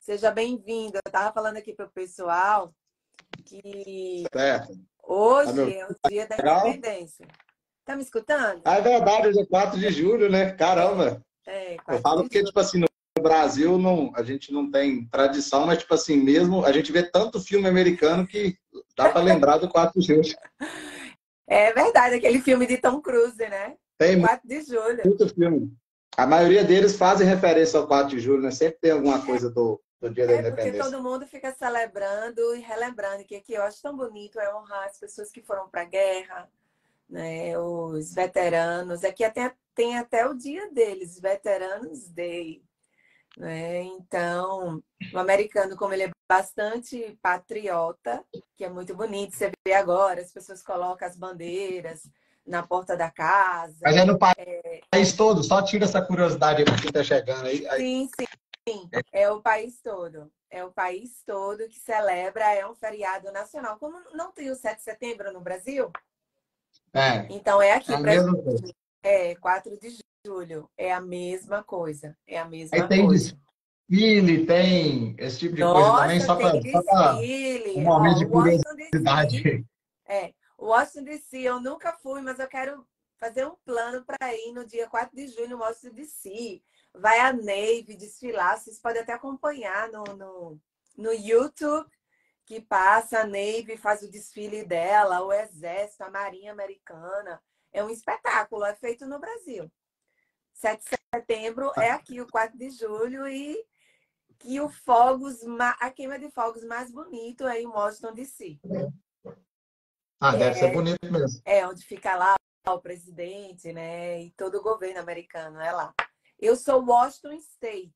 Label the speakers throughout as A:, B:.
A: Seja bem-vindo. Eu estava falando aqui para o pessoal que
B: certo.
A: hoje tá é o dia da legal? independência. Tá me escutando?
B: Ah, é verdade, hoje é 4 de julho, né? Caramba! É, Eu falo porque, tipo assim, no Brasil não, a gente não tem tradição, mas, tipo assim, mesmo a gente vê tanto filme americano que dá para lembrar do 4 de julho.
A: É verdade, aquele filme de Tom Cruise, né?
B: Tem
A: 4 de julho.
B: Muito filme. A maioria deles fazem referência ao 4 de julho, né? Sempre tem alguma coisa do, do Dia é da Independência.
A: Porque todo mundo fica celebrando e relembrando que aqui eu acho tão bonito é honrar as pessoas que foram para a guerra, né? Os veteranos. Aqui até tem até o dia deles, Veteranos Day. Né? Então, o americano, como ele é bastante patriota, que é muito bonito, você vê agora, as pessoas colocam as bandeiras na porta da casa.
B: Mas é no país, é... país todo, só tira essa curiosidade quem está chegando aí.
A: Sim, sim, sim. É o país todo. É o país todo que celebra, é um feriado nacional. Como não tem o 7 de setembro no Brasil?
B: É.
A: Então é aqui. É, pra... é 4 de julho. É a mesma coisa. É a mesma Aí
B: tem
A: coisa.
B: desfile, tem esse tipo de Nossa, coisa também, só para um momento de curiosidade.
A: É, Washington DC, eu nunca fui, mas eu quero fazer um plano para ir no dia 4 de julho no Washington DC. Vai a Navy desfilar, vocês podem até acompanhar no, no, no YouTube, que passa a Navy, faz o desfile dela, o Exército, a Marinha Americana. É um espetáculo, é feito no Brasil. 7 de setembro é aqui, o 4 de julho, e que o fogos, a queima de fogos mais bonito é em Washington DC.
B: Ah, deve é, ser bonito mesmo.
A: É, onde fica lá o presidente, né? E todo o governo americano é lá. Eu sou Washington State,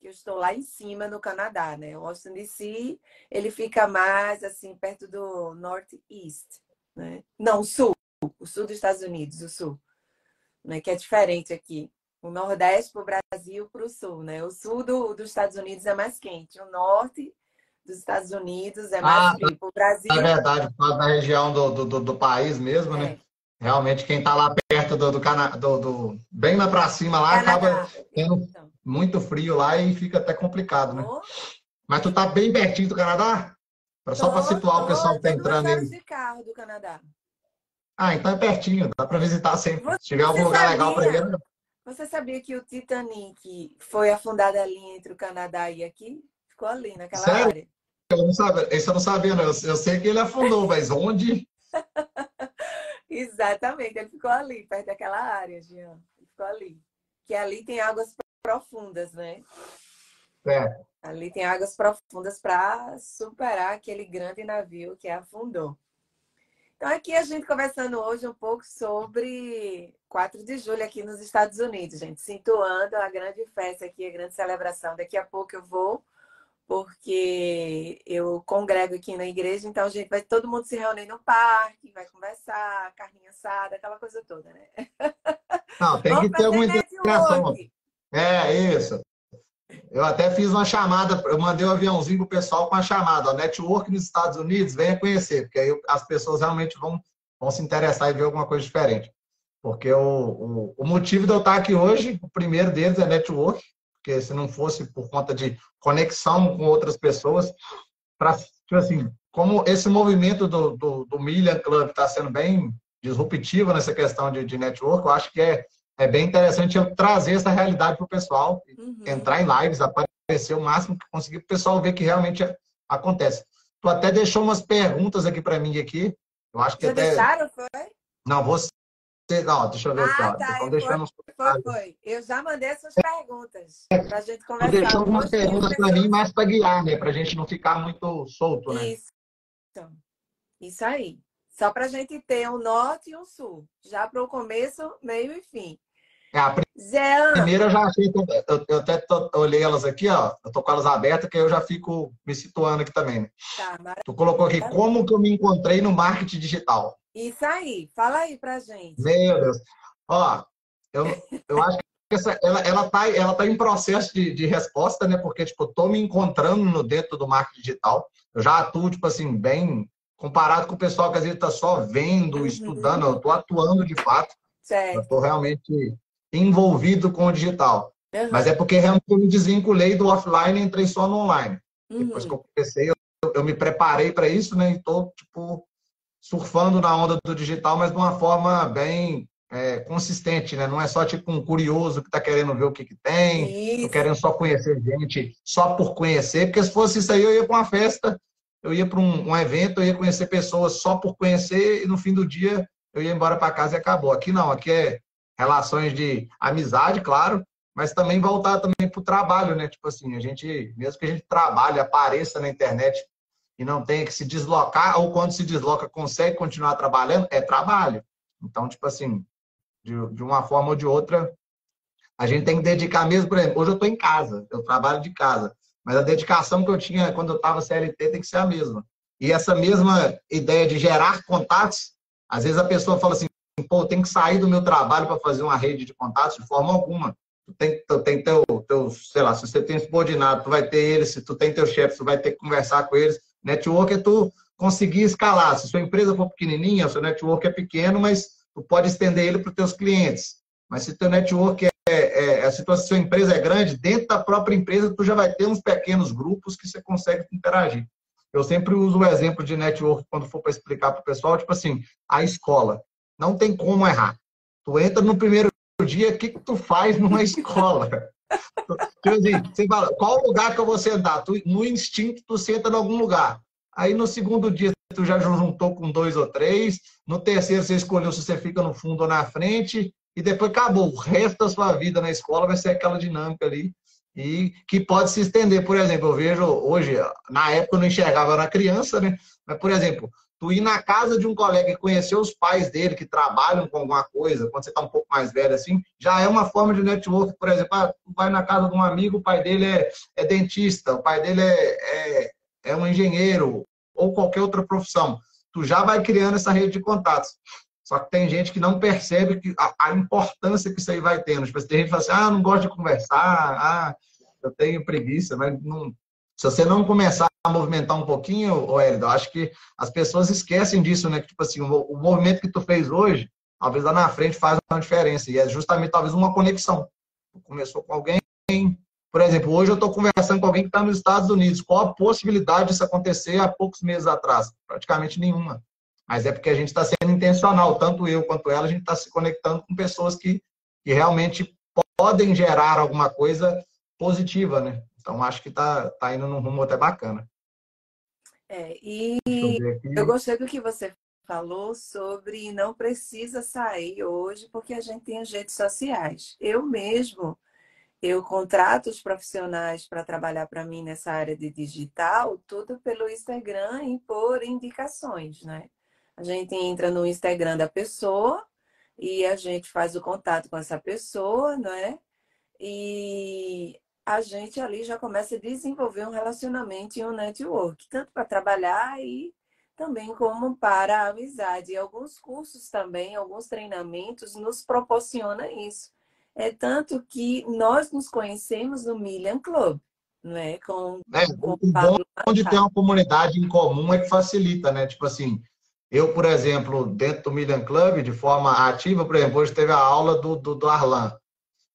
A: que eu estou lá em cima no Canadá, né? Washington DC, ele fica mais assim perto do Northeast, né? Não, sul, o sul dos Estados Unidos, o sul, né? Que é diferente aqui. O Nordeste para o Brasil, para o Sul, né? O sul do, dos Estados Unidos é mais quente, o Norte dos Estados Unidos é mais ah, frio. O Brasil.
B: É verdade, da região do, do, do, país mesmo, é. né? Realmente, quem está lá perto do, do, Cana... do, do bem lá para cima lá, Canadá. acaba tendo então. muito frio lá e fica até complicado, né? Oh. Mas tu tá bem pertinho do Canadá? Só para situar o pessoal que está entrando
A: aí. de carro do Canadá.
B: Ah, então é pertinho, dá para visitar sempre. Você Se tiver algum lugar sabia, legal para ir.
A: Você sabia que o Titanic foi afundado ali entre o Canadá e aqui? Ficou ali, naquela Sério? área.
B: Eu não sabia, isso eu não sabia, não. Eu, eu sei que ele afundou, mas onde?
A: Exatamente, ele ficou ali, perto daquela área, Jean. Ele ficou ali. Que ali tem águas profundas, né?
B: É.
A: Ali tem águas profundas para superar aquele grande navio que afundou. Então, aqui a gente conversando hoje um pouco sobre 4 de julho aqui nos Estados Unidos, gente. Situando a grande festa aqui, a grande celebração. Daqui a pouco eu vou porque eu congrego aqui na igreja, então a gente vai todo mundo se reunir no parque, vai conversar, carninha assada, aquela coisa toda, né?
B: Não, tem que ter alguma interação. É, isso. Eu até fiz uma chamada, eu mandei um aviãozinho pro pessoal com a chamada, ó, network nos Estados Unidos, venha conhecer, porque aí as pessoas realmente vão, vão se interessar e ver alguma coisa diferente. Porque o, o, o motivo de eu estar aqui hoje, o primeiro deles é network, porque se não fosse por conta de conexão com outras pessoas, para tipo assim, como esse movimento do, do, do Million Club está sendo bem disruptivo nessa questão de, de network, eu acho que é, é bem interessante eu trazer essa realidade para o pessoal, uhum. entrar em lives, aparecer o máximo que conseguir, para o pessoal ver que realmente acontece. Tu até deixou umas perguntas aqui para mim aqui. Eu acho que
A: Já
B: até...
A: deixaram, foi?
B: Não, você não, deixa eu ver
A: ah,
B: aqui.
A: Tá, deixando foi, foi. Eu já mandei essas perguntas para a gente conversar.
B: Deixou algumas perguntas para mim, mas para guiar, né? Para a gente não ficar muito solto, né?
A: Isso. Isso aí. Só para a gente ter um norte e um sul. Já para o começo, meio e fim.
B: É, a primeira eu já achei, eu, eu até tô, olhei elas aqui, ó, eu tô com elas abertas, que eu já fico me situando aqui também, né? Tá, tu colocou aqui, como que eu me encontrei no marketing digital?
A: Isso aí, fala aí pra gente.
B: Meu Deus. Ó, eu, eu acho que essa, ela, ela, tá, ela tá em processo de, de resposta, né? Porque, tipo, eu tô me encontrando no dentro do marketing digital. Eu já atuo, tipo assim, bem comparado com o pessoal que às vezes tá só vendo, uhum. estudando. Eu tô atuando de fato.
A: Certo.
B: Eu tô realmente envolvido com o digital. Uhum. Mas é porque realmente eu me desvinculei do offline e entrei só no online. Uhum. Depois que eu comecei, eu, eu me preparei para isso, né? E estou, tipo, surfando na onda do digital, mas de uma forma bem é, consistente, né? Não é só tipo um curioso que está querendo ver o que, que tem, querendo só conhecer gente só por conhecer, porque se fosse isso aí, eu ia para uma festa, eu ia para um, um, evento, eu ia conhecer pessoas só por conhecer e no fim do dia eu ia embora para casa e acabou. Aqui não, aqui é relações de amizade, claro, mas também voltar também para o trabalho, né? Tipo assim, a gente, mesmo que a gente trabalhe, apareça na internet e não tenha que se deslocar, ou quando se desloca consegue continuar trabalhando, é trabalho. Então, tipo assim, de, de uma forma ou de outra, a gente tem que dedicar mesmo, por exemplo, hoje eu estou em casa, eu trabalho de casa, mas a dedicação que eu tinha quando eu estava CLT tem que ser a mesma. E essa mesma ideia de gerar contatos, às vezes a pessoa fala assim, pô, tem que sair do meu trabalho para fazer uma rede de contatos de forma alguma. Tu tem, tu tem teu, teu, sei lá, se você tem subordinado, tu vai ter eles, se tu tem teu chefe, tu vai ter que conversar com eles. Network é tu conseguir escalar. Se sua empresa for pequenininha, seu network é pequeno, mas tu pode estender ele para os teus clientes. Mas se teu network é, é, é se tua, sua empresa é grande, dentro da própria empresa tu já vai ter uns pequenos grupos que você consegue interagir. Eu sempre uso o exemplo de network quando for para explicar para o pessoal, tipo assim, a escola. Não tem como errar. Tu entra no primeiro dia, o que, que tu faz numa escola? Tipo assim, você fala, qual lugar que eu vou sentar? Tu, no instinto, tu senta em algum lugar. Aí no segundo dia, tu já juntou com dois ou três. No terceiro, você escolheu se você fica no fundo ou na frente. E depois acabou. O resto da sua vida na escola vai ser aquela dinâmica ali. E que pode se estender. Por exemplo, eu vejo hoje, na época eu não enxergava, eu era criança, né? Mas, por exemplo, tu ir na casa de um colega e conhecer os pais dele que trabalham com alguma coisa, quando você está um pouco mais velho assim, já é uma forma de network. Por exemplo, ah, tu vai na casa de um amigo, o pai dele é, é dentista, o pai dele é, é, é um engenheiro, ou qualquer outra profissão. Tu já vai criando essa rede de contatos. Só que tem gente que não percebe que a, a importância que isso aí vai tendo. Tipo, tem gente que fala assim, ah, não gosto de conversar, ah, eu tenho preguiça, mas não, se você não começar a movimentar um pouquinho, Hélio, eu acho que as pessoas esquecem disso, né? Que, tipo assim, o, o, movimento que tu fez hoje, talvez lá na frente faz uma diferença. E é justamente, talvez, uma conexão. Tu começou com alguém, por exemplo, hoje eu estou conversando com alguém que está nos Estados Unidos. Qual a possibilidade disso acontecer há poucos meses atrás? Praticamente nenhuma. Mas é porque a gente está sendo intencional, tanto eu quanto ela, a gente está se conectando com pessoas que, que realmente podem gerar alguma coisa positiva, né? Então acho que está tá indo num rumo até bacana.
A: É, e eu, eu gostei do que você falou sobre não precisa sair hoje porque a gente tem as redes sociais. Eu mesmo eu contrato os profissionais para trabalhar para mim nessa área de digital, tudo pelo Instagram e por indicações, né? A gente entra no Instagram da pessoa e a gente faz o contato com essa pessoa, não é? E a gente ali já começa a desenvolver um relacionamento e um network, tanto para trabalhar e também como para a amizade. E alguns cursos também, alguns treinamentos nos proporcionam isso é tanto que nós nos conhecemos no Million Club, não é? Com,
B: é, com o bom de ter uma comunidade em comum é que facilita, né? Tipo assim, eu, por exemplo, dentro do Million Club, de forma ativa, por exemplo, hoje teve a aula do, do, do Arlan.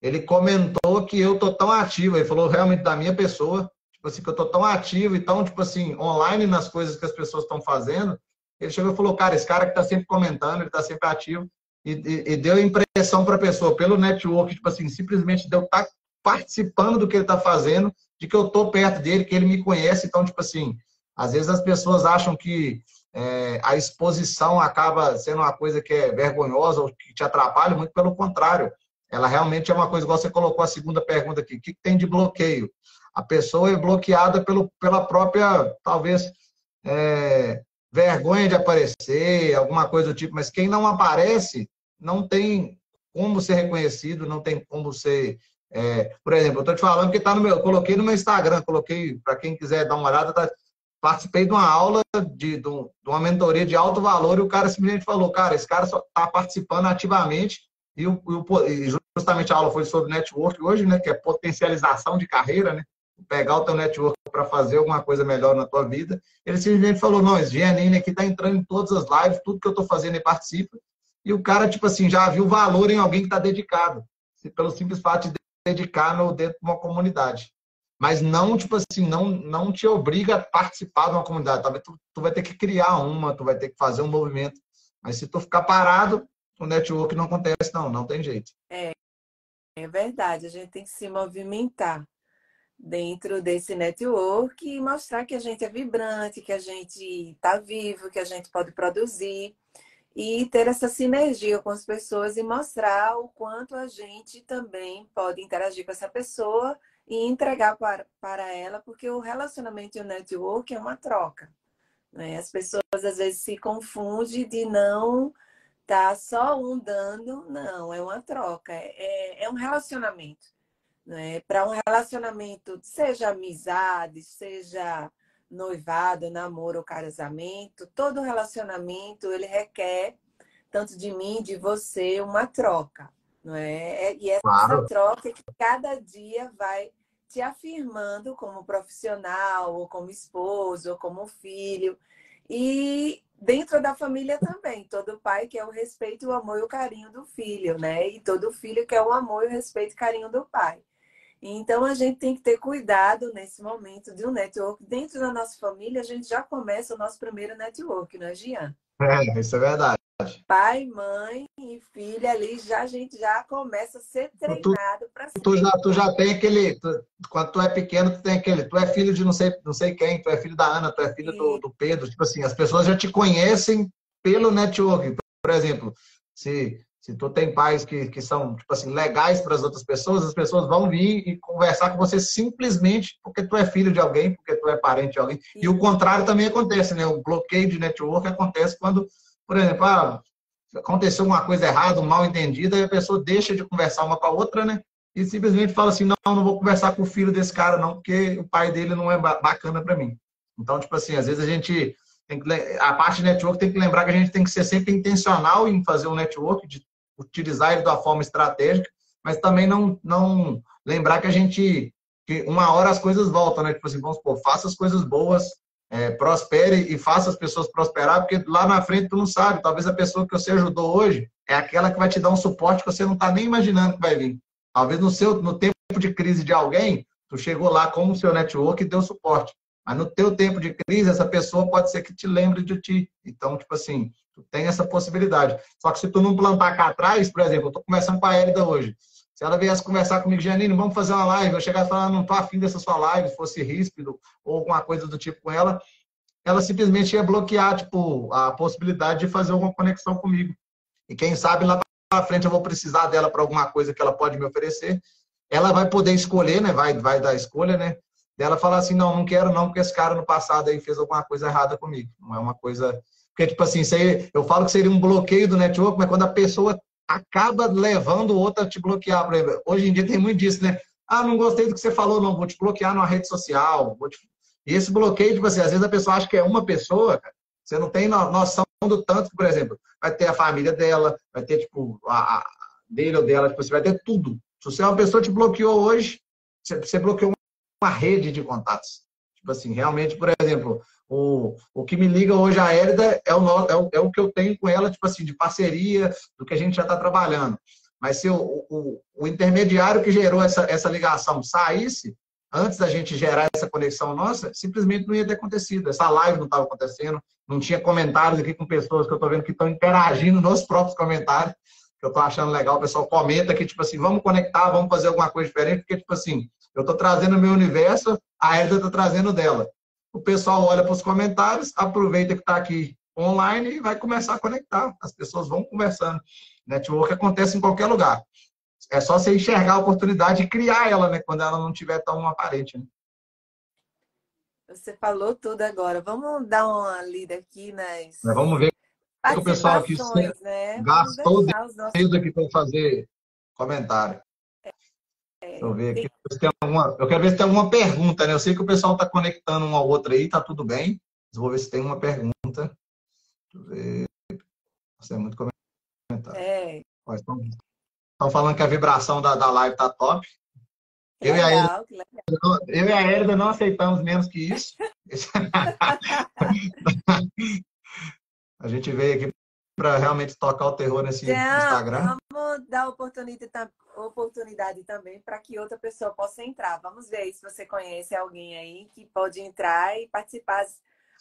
B: Ele comentou que eu tô tão ativo, ele falou realmente da minha pessoa, tipo assim, que eu tô tão ativo e tão, tipo assim, online nas coisas que as pessoas estão fazendo. Ele chegou e falou, cara, esse cara que tá sempre comentando, ele tá sempre ativo e, e, e deu impressão para a pessoa, pelo network, tipo assim, simplesmente de eu estar tá participando do que ele está fazendo, de que eu estou perto dele, que ele me conhece. Então, tipo assim, às vezes as pessoas acham que é, a exposição acaba sendo uma coisa que é vergonhosa ou que te atrapalha, muito pelo contrário. Ela realmente é uma coisa, igual você colocou a segunda pergunta aqui, o que tem de bloqueio? A pessoa é bloqueada pelo, pela própria, talvez, é, vergonha de aparecer, alguma coisa do tipo, mas quem não aparece não tem como ser reconhecido, não tem como ser. É, por exemplo, eu estou te falando que está no meu. coloquei no meu Instagram, coloquei, para quem quiser dar uma olhada, tá, participei de uma aula de, de, uma mentoria de alto valor e o cara simplesmente falou, cara, esse cara só está participando ativamente e, o, e justamente a aula foi sobre network hoje, né, que é potencialização de carreira, né, pegar o teu network para fazer alguma coisa melhor na tua vida. Ele simplesmente falou, não, esse Giannini aqui está entrando em todas as lives, tudo que eu estou fazendo ele participa. E o cara, tipo assim, já viu valor em alguém que está dedicado. Pelo simples fato de dedicar no, dentro de uma comunidade. Mas não, tipo assim, não, não te obriga a participar de uma comunidade. Talvez tu, tu vai ter que criar uma, tu vai ter que fazer um movimento. Mas se tu ficar parado, o network não acontece, não, não tem jeito.
A: É, é verdade, a gente tem que se movimentar dentro desse network e mostrar que a gente é vibrante, que a gente está vivo, que a gente pode produzir e ter essa sinergia com as pessoas e mostrar o quanto a gente também pode interagir com essa pessoa e entregar para, para ela, porque o relacionamento e o network é uma troca. Né? As pessoas às vezes se confundem de não tá só um dando, não, é uma troca, é, é, é um relacionamento. Né? Para um relacionamento, seja amizade, seja noivado, namoro ou casamento, todo relacionamento ele requer tanto de mim, de você, uma troca, não é? E essa claro. troca é que cada dia vai te afirmando como profissional, ou como esposo, ou como filho. E dentro da família também, todo pai quer o respeito, o amor e o carinho do filho, né? E todo filho quer o amor, o respeito e o carinho do pai. Então a gente tem que ter cuidado nesse momento de um network. Dentro da nossa família, a gente já começa o nosso primeiro network, não é, Gian?
B: É, isso é verdade.
A: Pai, mãe e filha ali, já a gente já começa a ser treinado para ser.
B: Tu já, tu já tem aquele. Tu, quando tu é pequeno, tu tem aquele. Tu é filho de não sei, não sei quem, tu é filho da Ana, tu é filho do, do Pedro. Tipo assim, as pessoas já te conhecem pelo network. Por exemplo, se se tu tem pais que, que são, tipo assim, legais para as outras pessoas, as pessoas vão vir e conversar com você simplesmente porque tu é filho de alguém, porque tu é parente de alguém. Sim. E o contrário também acontece, né? O bloqueio de network acontece quando, por exemplo, ah, aconteceu uma coisa errada, um mal entendida, e a pessoa deixa de conversar uma com a outra, né? E simplesmente fala assim, não, não vou conversar com o filho desse cara não, porque o pai dele não é bacana para mim. Então, tipo assim, às vezes a gente tem que, a parte de network tem que lembrar que a gente tem que ser sempre intencional em fazer um network, de utilizar ele da forma estratégica, mas também não, não lembrar que a gente, que uma hora as coisas voltam, né? Tipo assim, vamos supor, faça as coisas boas, é, prospere e faça as pessoas prosperar, porque lá na frente tu não sabe, talvez a pessoa que você ajudou hoje é aquela que vai te dar um suporte que você não está nem imaginando que vai vir. Talvez no seu no tempo de crise de alguém, tu chegou lá com o seu network e deu suporte. Mas no teu tempo de crise, essa pessoa pode ser que te lembre de ti. Então, tipo assim, Tu tem essa possibilidade. Só que se tu não plantar cá atrás, por exemplo, eu estou conversando com a Érida hoje. Se ela viesse conversar comigo, Janine, vamos fazer uma live, eu chegar e falar, não estou afim dessa sua live, fosse ríspido ou alguma coisa do tipo com ela, ela simplesmente ia bloquear, tipo, a possibilidade de fazer alguma conexão comigo. E quem sabe lá para frente eu vou precisar dela para alguma coisa que ela pode me oferecer. Ela vai poder escolher, né? Vai, vai dar escolha, né? Dela falar assim, não, não quero não, porque esse cara no passado aí fez alguma coisa errada comigo. Não é uma coisa porque, tipo assim, aí, eu falo que seria um bloqueio do network, mas quando a pessoa acaba levando outra a te bloquear. Hoje em dia tem muito disso, né? Ah, não gostei do que você falou, não, vou te bloquear numa rede social. Te... E esse bloqueio, tipo assim, às vezes a pessoa acha que é uma pessoa, cara, você não tem noção do tanto que, por exemplo, vai ter a família dela, vai ter, tipo, a, dele ou dela, tipo, você vai ter tudo. Se você é uma pessoa que te bloqueou hoje, você, você bloqueou uma rede de contatos. Tipo assim, realmente, por exemplo, o, o que me liga hoje a Érida é o, é, o, é o que eu tenho com ela, tipo assim, de parceria, do que a gente já está trabalhando. Mas se o, o, o, intermediário que gerou essa, essa ligação saísse, antes da gente gerar essa conexão nossa, simplesmente não ia ter acontecido. Essa live não estava acontecendo, não tinha comentários aqui com pessoas que eu estou vendo que estão interagindo nos próprios comentários, que eu estou achando legal. O pessoal comenta que, tipo assim, vamos conectar, vamos fazer alguma coisa diferente, porque, tipo assim, eu estou trazendo o meu universo, a Erda está trazendo dela o pessoal olha para os comentários, aproveita que está aqui online e vai começar a conectar. As pessoas vão conversando. Network acontece em qualquer lugar. É só você enxergar a oportunidade e criar ela, né? Quando ela não estiver tão aparente. Né?
A: Você falou tudo agora. Vamos dar uma lida aqui nas.
B: vamos ver o pessoal aqui né? gastou o aqui para fazer comentário. Deixa eu ver aqui. Se tem alguma... Eu quero ver se tem alguma pergunta, né? Eu sei que o pessoal está conectando um ao outro aí, tá tudo bem. Mas vou ver se tem uma pergunta. Deixa eu ver. Você é muito comentário. É. Estão, estão falando que a vibração da, da live tá top. Eu, legal, e a Elida, eu e a não aceitamos menos que isso. a gente veio aqui para realmente tocar o terror nesse Instagram?
A: Vamos dar oportunidade, oportunidade também para que outra pessoa possa entrar. Vamos ver se você conhece alguém aí que pode entrar e participar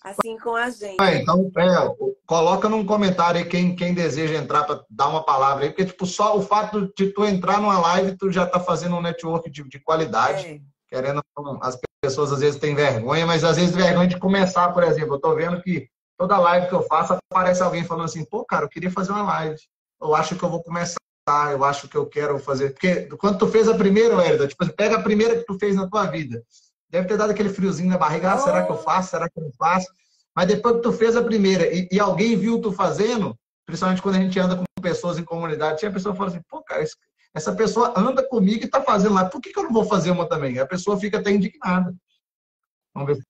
A: assim com a gente.
B: É, então, é, coloca num comentário aí quem, quem deseja entrar para dar uma palavra aí, porque tipo, só o fato de tu entrar numa live, tu já está fazendo um network de, de qualidade. É. Querendo, as pessoas às vezes têm vergonha, mas às vezes vergonha de começar, por exemplo. Eu estou vendo que toda live que eu faço aparece alguém falando assim, pô, cara, eu queria fazer uma live. Eu acho que eu vou começar, eu acho que eu quero fazer. Porque quando tu fez a primeira, Hélida, tipo, pega a primeira que tu fez na tua vida. Deve ter dado aquele friozinho na barriga, ah, será que eu faço? Será que eu não faço? Mas depois que tu fez a primeira e, e, alguém viu tu fazendo, principalmente quando a gente anda com pessoas em comunidade, tinha pessoa que fala assim, pô, cara, essa pessoa anda comigo e tá fazendo lá, por que, que eu não vou fazer uma também? A pessoa fica até indignada. Vamos ver se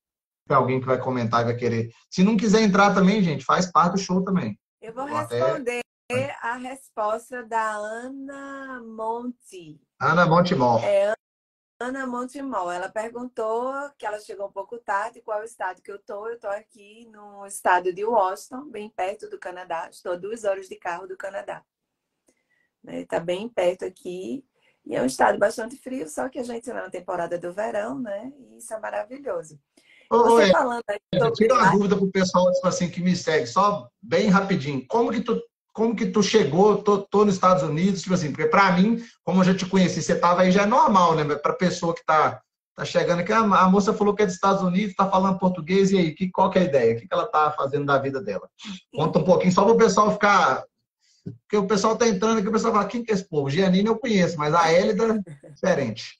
B: tem alguém que vai comentar e vai querer. Se não quiser entrar também, gente, faz parte do show também.
A: Eu vou responder até... a resposta da Ana Monte.
B: Ana Montemor.
A: É, Ana Montemol, ela perguntou que ela chegou um pouco tarde, qual é o estado que eu tô? Eu tô aqui no estado de Washington, bem perto do Canadá. Estou a duas horas de carro do Canadá. Está né? bem perto aqui. E é um estado bastante frio, só que a gente está na temporada do verão, né? E isso é maravilhoso.
B: Você Oi, falando aí sobre... Tira uma dúvida para o pessoal tipo assim, que me segue, só bem rapidinho. Como que tu como que tu chegou, tô, tô nos Estados Unidos, tipo assim, porque para mim, como eu já te conheci, você tava aí já é normal, né? Para pessoa que tá, tá chegando aqui, a, a, moça falou que é dos Estados Unidos, tá falando português, e aí, que, qual que é a ideia? O que, que ela tá fazendo da vida dela? Conta um pouquinho, só para o pessoal ficar... Porque o pessoal tá entrando aqui, o pessoal fala, quem que é esse povo? Gianine eu conheço, mas a Hélida, diferente.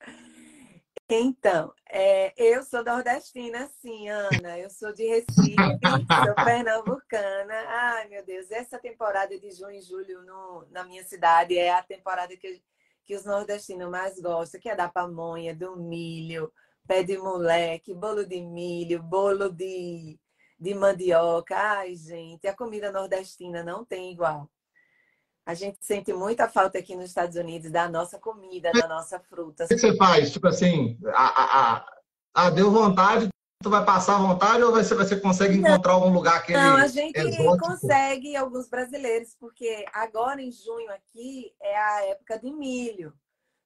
A: Então, é, eu sou nordestina, sim, Ana. Eu sou de Recife, sou pernambucana. Ai, meu Deus, essa temporada de junho e julho no, na minha cidade é a temporada que, que os nordestinos mais gostam, que é da pamonha, do milho, pé de moleque, bolo de milho, bolo de, de mandioca. Ai, gente, a comida nordestina não tem igual. A gente sente muita falta aqui nos Estados Unidos da nossa comida, da nossa fruta.
B: O que você faz? Tipo assim, a, a, a, deu vontade, tu vai passar vontade ou você, você consegue encontrar algum lugar que
A: Não, a gente exótico? consegue alguns brasileiros, porque agora em junho aqui é a época de milho.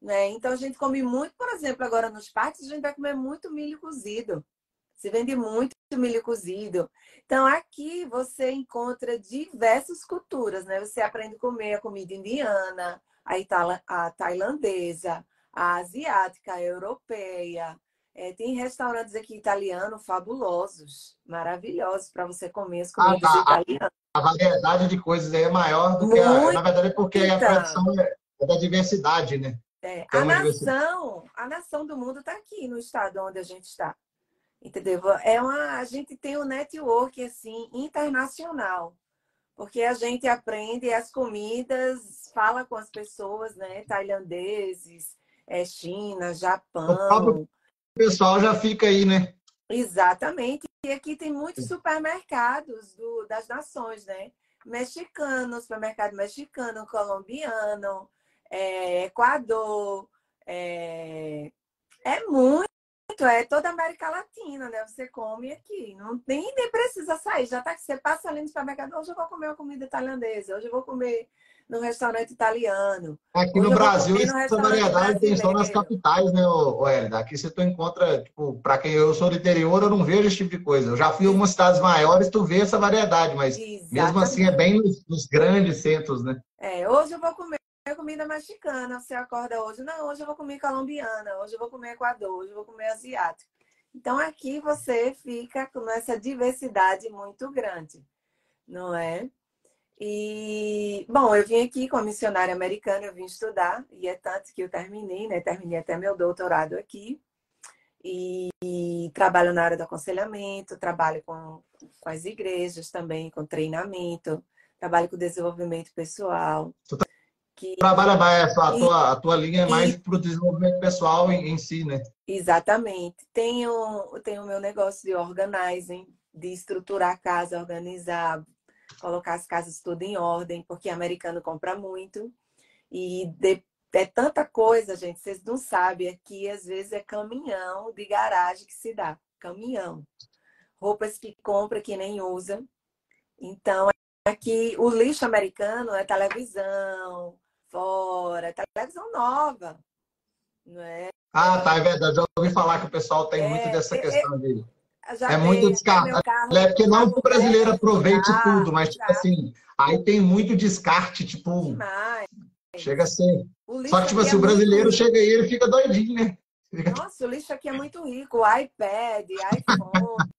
A: Né? Então a gente come muito, por exemplo, agora nos parques, a gente vai comer muito milho cozido. Se vende muito milho cozido. Então, aqui você encontra diversas culturas, né? Você aprende a comer a comida indiana, a, itala, a tailandesa, a asiática, a europeia. É, tem restaurantes aqui italianos fabulosos, maravilhosos para você comer as comidas ah, tá. italianas.
B: A variedade de coisas aí é maior do que a, na verdade é porque a tradição é, é da diversidade, né?
A: É, a nação, a nação do mundo está aqui no estado onde a gente está. Entendeu? É uma, a gente tem um network assim internacional, porque a gente aprende as comidas, fala com as pessoas, né? Tailandeses, é, China, Japão.
B: O pessoal já fica aí, né?
A: Exatamente. E aqui tem muitos supermercados do, das nações, né? Mexicano, supermercado mexicano, colombiano, é, Equador. É, é muito é toda a América Latina, né? Você come aqui. Não nem, nem precisa sair. Já tá que você passa ali no supermercado. Hoje eu vou comer uma comida tailandesa. Hoje eu vou comer no restaurante italiano.
B: Aqui no Brasil, essa variedade tem só nas capitais, né, Hélida? Aqui você tu encontra, tipo, para quem eu sou do interior, eu não vejo esse tipo de coisa. Eu já fui em algumas cidades maiores, tu vê essa variedade, mas Exatamente. mesmo assim é bem nos, nos grandes centros, né?
A: É, hoje eu vou comer comida mexicana. Você acorda hoje, não, hoje eu vou comer colombiana, hoje eu vou comer Equador, hoje eu vou comer asiático. Então aqui você fica com essa diversidade muito grande, não é? E, bom, eu vim aqui como missionária americana, eu vim estudar, e é tanto que eu terminei, né? Terminei até meu doutorado aqui. E, e trabalho na área do aconselhamento, trabalho com, com as igrejas também, com treinamento, trabalho com desenvolvimento pessoal.
B: Você tá que... Trabalha mais, a tua, a tua linha é mais para o desenvolvimento pessoal em, em, si, né?
A: Exatamente. Tenho, tenho o meu negócio de organizing, de estruturar a casa, organizar, colocar as casas tudo em ordem, porque americano compra muito. E de, é tanta coisa, gente, vocês não sabem. Aqui, às vezes, é caminhão de garagem que se dá. Caminhão. Roupas que compra que nem usa. Então, aqui o lixo americano é televisão, fora, televisão nova. Não é?
B: Ah, tá, é verdade. Já ouvi falar que o pessoal tem é, muito dessa é, questão dele. É muito descarte. É porque não que o brasileiro aproveite tudo, mas tipo assim, aí tem muito descarte, tipo. Demais. Chega a ser. Só que, tipo assim, é o brasileiro chega aí ele fica doidinho, né?
A: Nossa, o lixo aqui é muito rico. iPad, iPhone.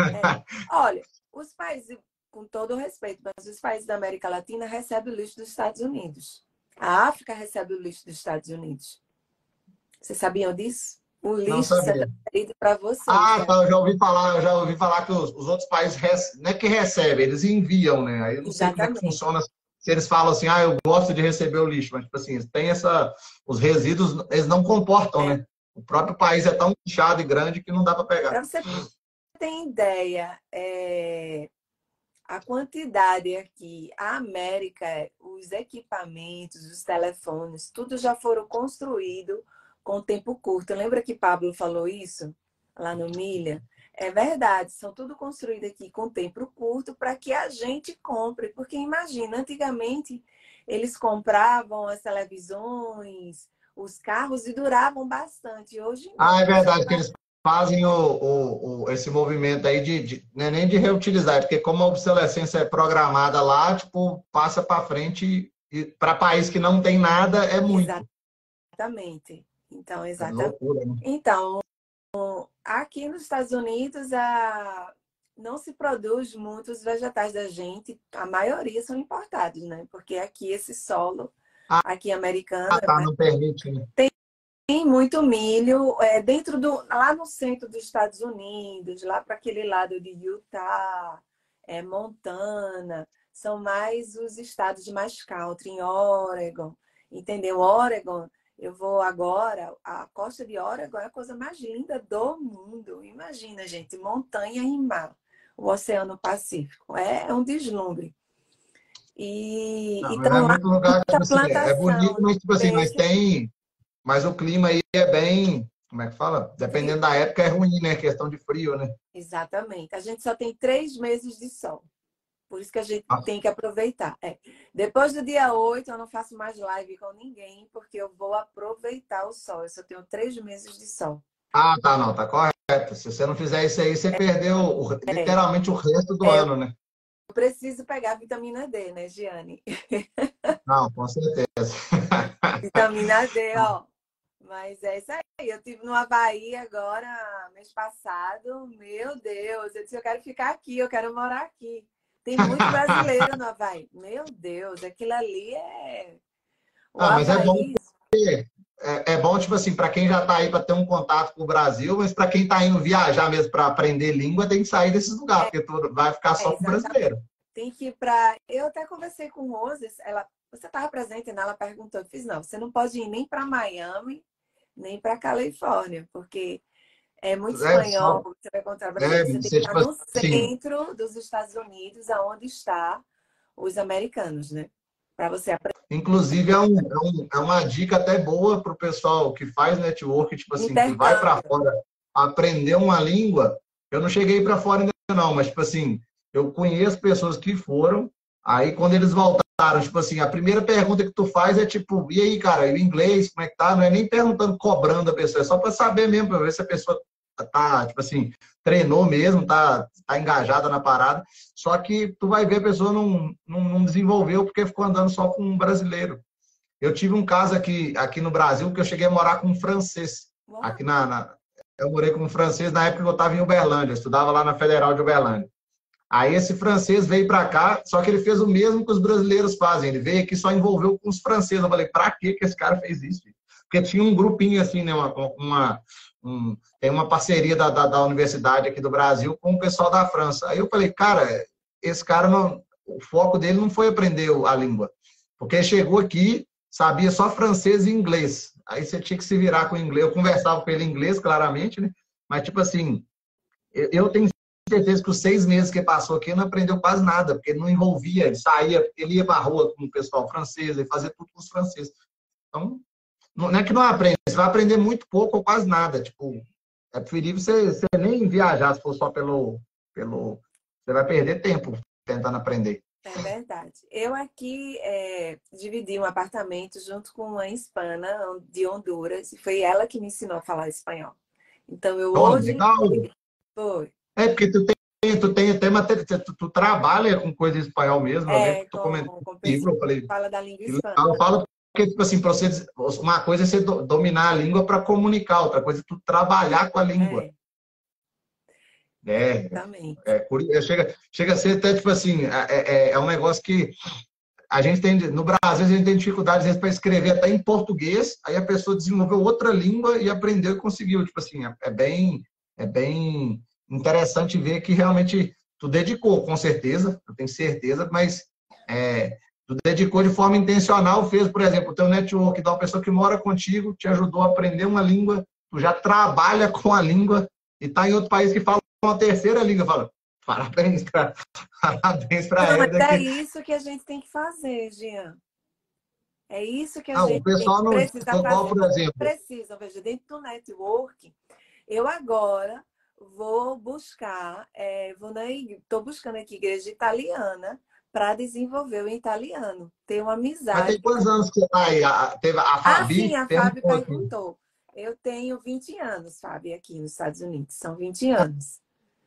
A: é. Olha, os países, com todo o respeito, mas os países da América Latina recebem o lixo dos Estados Unidos. A África recebe o lixo dos Estados Unidos. Vocês sabiam disso? O lixo é transferido para você.
B: Ah, tá, eu já ouvi falar, eu já ouvi falar que os, os outros países rece... não é que recebem, eles enviam, né? Aí eu não Exatamente. sei como é que funciona se eles falam assim, ah, eu gosto de receber o lixo, mas tipo assim, tem essa. Os resíduos, eles não comportam, é. né? O próprio país é tão inchado e grande que não dá para pegar.
A: Para você ter ideia, é... a quantidade aqui, a América, os equipamentos, os telefones, tudo já foram construídos com tempo curto. Lembra que Pablo falou isso lá no Milha? É verdade, são tudo construído aqui com tempo curto para que a gente compre. Porque imagina, antigamente eles compravam as televisões, os carros e duravam bastante. Hoje
B: Ah, é verdade, que eles fazem o, o, o, esse movimento aí de, de não é nem de reutilizar, é porque como a obsolescência é programada lá, tipo, passa para frente e para país que não tem nada é muito.
A: Exatamente. Então, exatamente. É loucura, né? Então, aqui nos Estados Unidos a não se produz muitos vegetais da gente, a maioria são importados, né? Porque aqui esse solo ah, aqui americano. Ah,
B: tá, não permite. Né?
A: Tem, tem muito milho é, dentro do. lá no centro dos Estados Unidos, lá para aquele lado de Utah, é, Montana, são mais os estados de mais country, em Oregon. Entendeu? Oregon, eu vou agora, a costa de Oregon é a coisa mais linda do mundo. Imagina, gente, montanha e mar, o Oceano Pacífico. É, é um deslumbre. E
B: não, então, é lugar, tipo assim, é bonito, mas tipo assim, mas tem. Mas o clima aí é bem. Como é que fala? Dependendo da época é ruim, né? Questão de frio, né?
A: Exatamente. A gente só tem três meses de sol. Por isso que a gente ah. tem que aproveitar. É. Depois do dia 8, eu não faço mais live com ninguém, porque eu vou aproveitar o sol. Eu só tenho três meses de sol.
B: Ah, tá, não, tá correto. Se você não fizer isso aí, você é. perdeu o, literalmente o resto do é. ano, né?
A: preciso pegar vitamina D, né, Giane?
B: Não, com certeza.
A: vitamina D, ó. Mas é isso aí. Eu tive no Havaí agora, mês passado. Meu Deus, eu disse, eu quero ficar aqui, eu quero morar aqui. Tem muito brasileiro no Havaí. Meu Deus, aquilo ali é.
B: O ah, mas é bom porque é, é, bom, tipo assim, para quem já está aí para ter um contato com o Brasil, mas para quem está indo viajar mesmo para aprender língua, tem que sair desses lugares, é, porque tudo vai ficar só é, com o brasileiro.
A: Tem que ir para. Eu até conversei com Roses, ela, você estava presente, né? Ela perguntou, eu fiz, não, você não pode ir nem para Miami, nem para Califórnia, porque é muito é, espanhol, só... você vai encontrar brasileiro, é, você tem que estar no tipo assim centro dos Estados Unidos, aonde está os americanos, né? para você aprender.
B: Inclusive, é, um, é, um, é, uma dica até boa para o pessoal que faz network, tipo assim, que vai para fora aprender uma língua. Eu não cheguei para fora ainda não, mas, tipo assim, eu conheço pessoas que foram, aí quando eles voltaram, tipo assim, a primeira pergunta que tu faz é tipo, e aí, cara, o inglês, como é que tá? Não é nem perguntando, cobrando a pessoa, é só para saber mesmo, para ver se a pessoa tá, tipo assim, treinou mesmo, tá, tá engajada na parada. Só que tu vai ver a pessoa não, não, não desenvolveu porque ficou andando só com um brasileiro. Eu tive um caso aqui, aqui no Brasil que eu cheguei a morar com um francês. Aqui na, na eu morei com um francês na época que eu estava em Uberlândia, estudava lá na Federal de Uberlândia. Aí esse francês veio para cá, só que ele fez o mesmo que os brasileiros fazem. Ele veio aqui só envolveu com os franceses. Eu falei, para que esse cara fez isso? Porque tinha um grupinho assim, né, uma, uma, um, tem uma parceria da, da, da, universidade aqui do Brasil com o pessoal da França. Aí eu falei, cara, esse cara, não, o foco dele não foi aprender a língua, porque chegou aqui, sabia só francês e inglês. Aí você tinha que se virar com o inglês. Eu conversava com ele em inglês, claramente, né? Mas, tipo assim, eu tenho certeza que os seis meses que passou aqui não aprendeu quase nada, porque ele não envolvia, ele saía, ele ia para a rua com o pessoal francês, ele fazia tudo com os franceses. Então, não é que não aprende, você vai aprender muito pouco ou quase nada. Tipo, é preferível você, você nem viajar se for só pelo, pelo. Você vai perder tempo tentando aprender.
A: É verdade. Eu aqui é, dividi um apartamento junto com uma hispana de Honduras e foi ela que me ensinou a falar espanhol. Então eu
B: oh,
A: hoje.
B: Legal.
A: Foi.
B: É, porque tu tem, tu tem até matéria, tu, tu, trabalha com coisa em espanhol mesmo,
A: é,
B: tu comentando livro, eu falei.
A: Fala da língua hispana.
B: Eu falo porque, tipo assim, você, uma coisa é você dominar a língua para comunicar, outra coisa é tu trabalhar com a língua.
A: É.
B: É. É, é, chega, chega a ser até tipo assim, é, é, é um negócio que a gente tem, no Brasil, a gente tem dificuldade, às vezes, para escrever até em português, aí a pessoa desenvolveu outra língua e aprendeu e conseguiu. Tipo assim, é, é bem, é bem interessante ver que realmente tu dedicou, com certeza, eu tenho certeza, mas é, tu dedicou de forma intencional, fez, por exemplo, o teu network da uma pessoa que mora contigo, te ajudou a aprender uma língua, tu já trabalha com a língua e está em outro país que fala uma terceira língua, fala, parabéns para parabéns para ela.
A: Mas é isso que a gente tem que fazer, Jean. É isso que a
B: não,
A: gente
B: o pessoal não,
A: precisa
B: fazer. por exemplo.
A: Precisa, veja, dentro do network, eu agora vou buscar, é, vou estou buscando aqui igreja italiana para desenvolver o italiano, ter uma amizade. Mas
B: tem quantos anos que você está aí? A, teve a ah, Fabi?
A: Ah, sim, a Fabi perguntou. Eu tenho 20 anos, Fabi, aqui nos Estados Unidos. São 20 anos.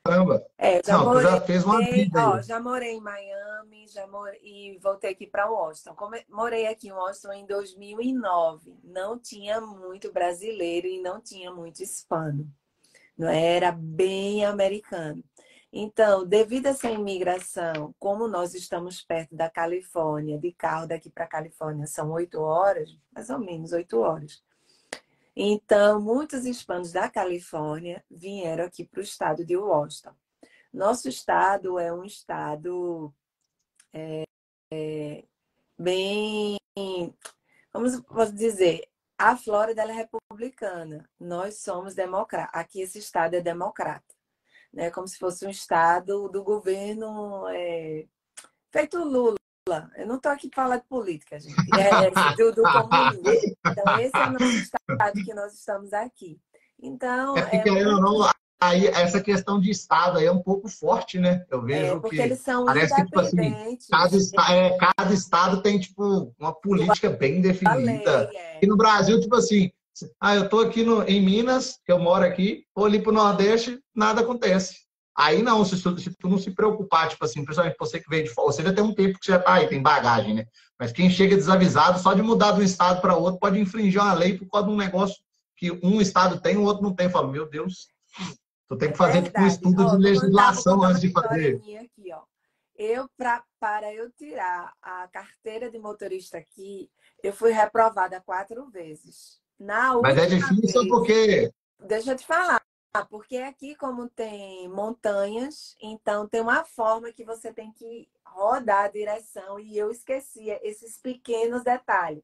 B: Caramba!
A: É, já Não, morei, já fez uma vida ó, Já morei em Miami já morei, e voltei aqui para Washington. Come, morei aqui em Washington em 2009. Não tinha muito brasileiro e não tinha muito hispano. Não era bem americano. Então, devido a essa imigração, como nós estamos perto da Califórnia, de carro daqui para a Califórnia são oito horas, mais ou menos oito horas. Então, muitos hispanos da Califórnia vieram aqui para o estado de Washington. Nosso estado é um estado é, é, bem, vamos dizer, a Flórida é republicana, nós somos democratas. Aqui esse estado é democrata, né? Como se fosse um estado do governo é, feito Lula, eu não estou aqui para falar de política, gente. É, é do, do comunismo. Então, esse é o nosso estado que nós estamos aqui. Então.
B: É é ou não, aí, essa questão de Estado aí é um pouco forte, né? Eu
A: vejo
B: é, porque
A: que. Eles são
B: parece que, tipo assim, cada, é, cada Estado tem, tipo, uma política bem definida. É. E no Brasil, tipo assim. Ah, eu estou aqui no, em Minas, que eu moro aqui, vou ali para o Nordeste, nada acontece. Aí não, se tu, se tu, não se preocupar, tipo assim, principalmente você que veio de fora, você já tem um tempo que você já tá aí, tem bagagem, né? Mas quem chega desavisado, só de mudar de um estado para outro, pode infringir uma lei por causa de um negócio que um estado tem, o outro não tem. Fala, meu Deus, tu tem que fazer tipo, um estudo ó, de legislação antes de fazer.
A: Aqui, ó. Eu, pra, para eu tirar a carteira de motorista aqui, eu fui reprovada quatro vezes. Na
B: Mas é difícil vez, porque.
A: Deixa eu te falar. Porque aqui, como tem montanhas, então tem uma forma que você tem que rodar a direção e eu esquecia esses pequenos detalhes.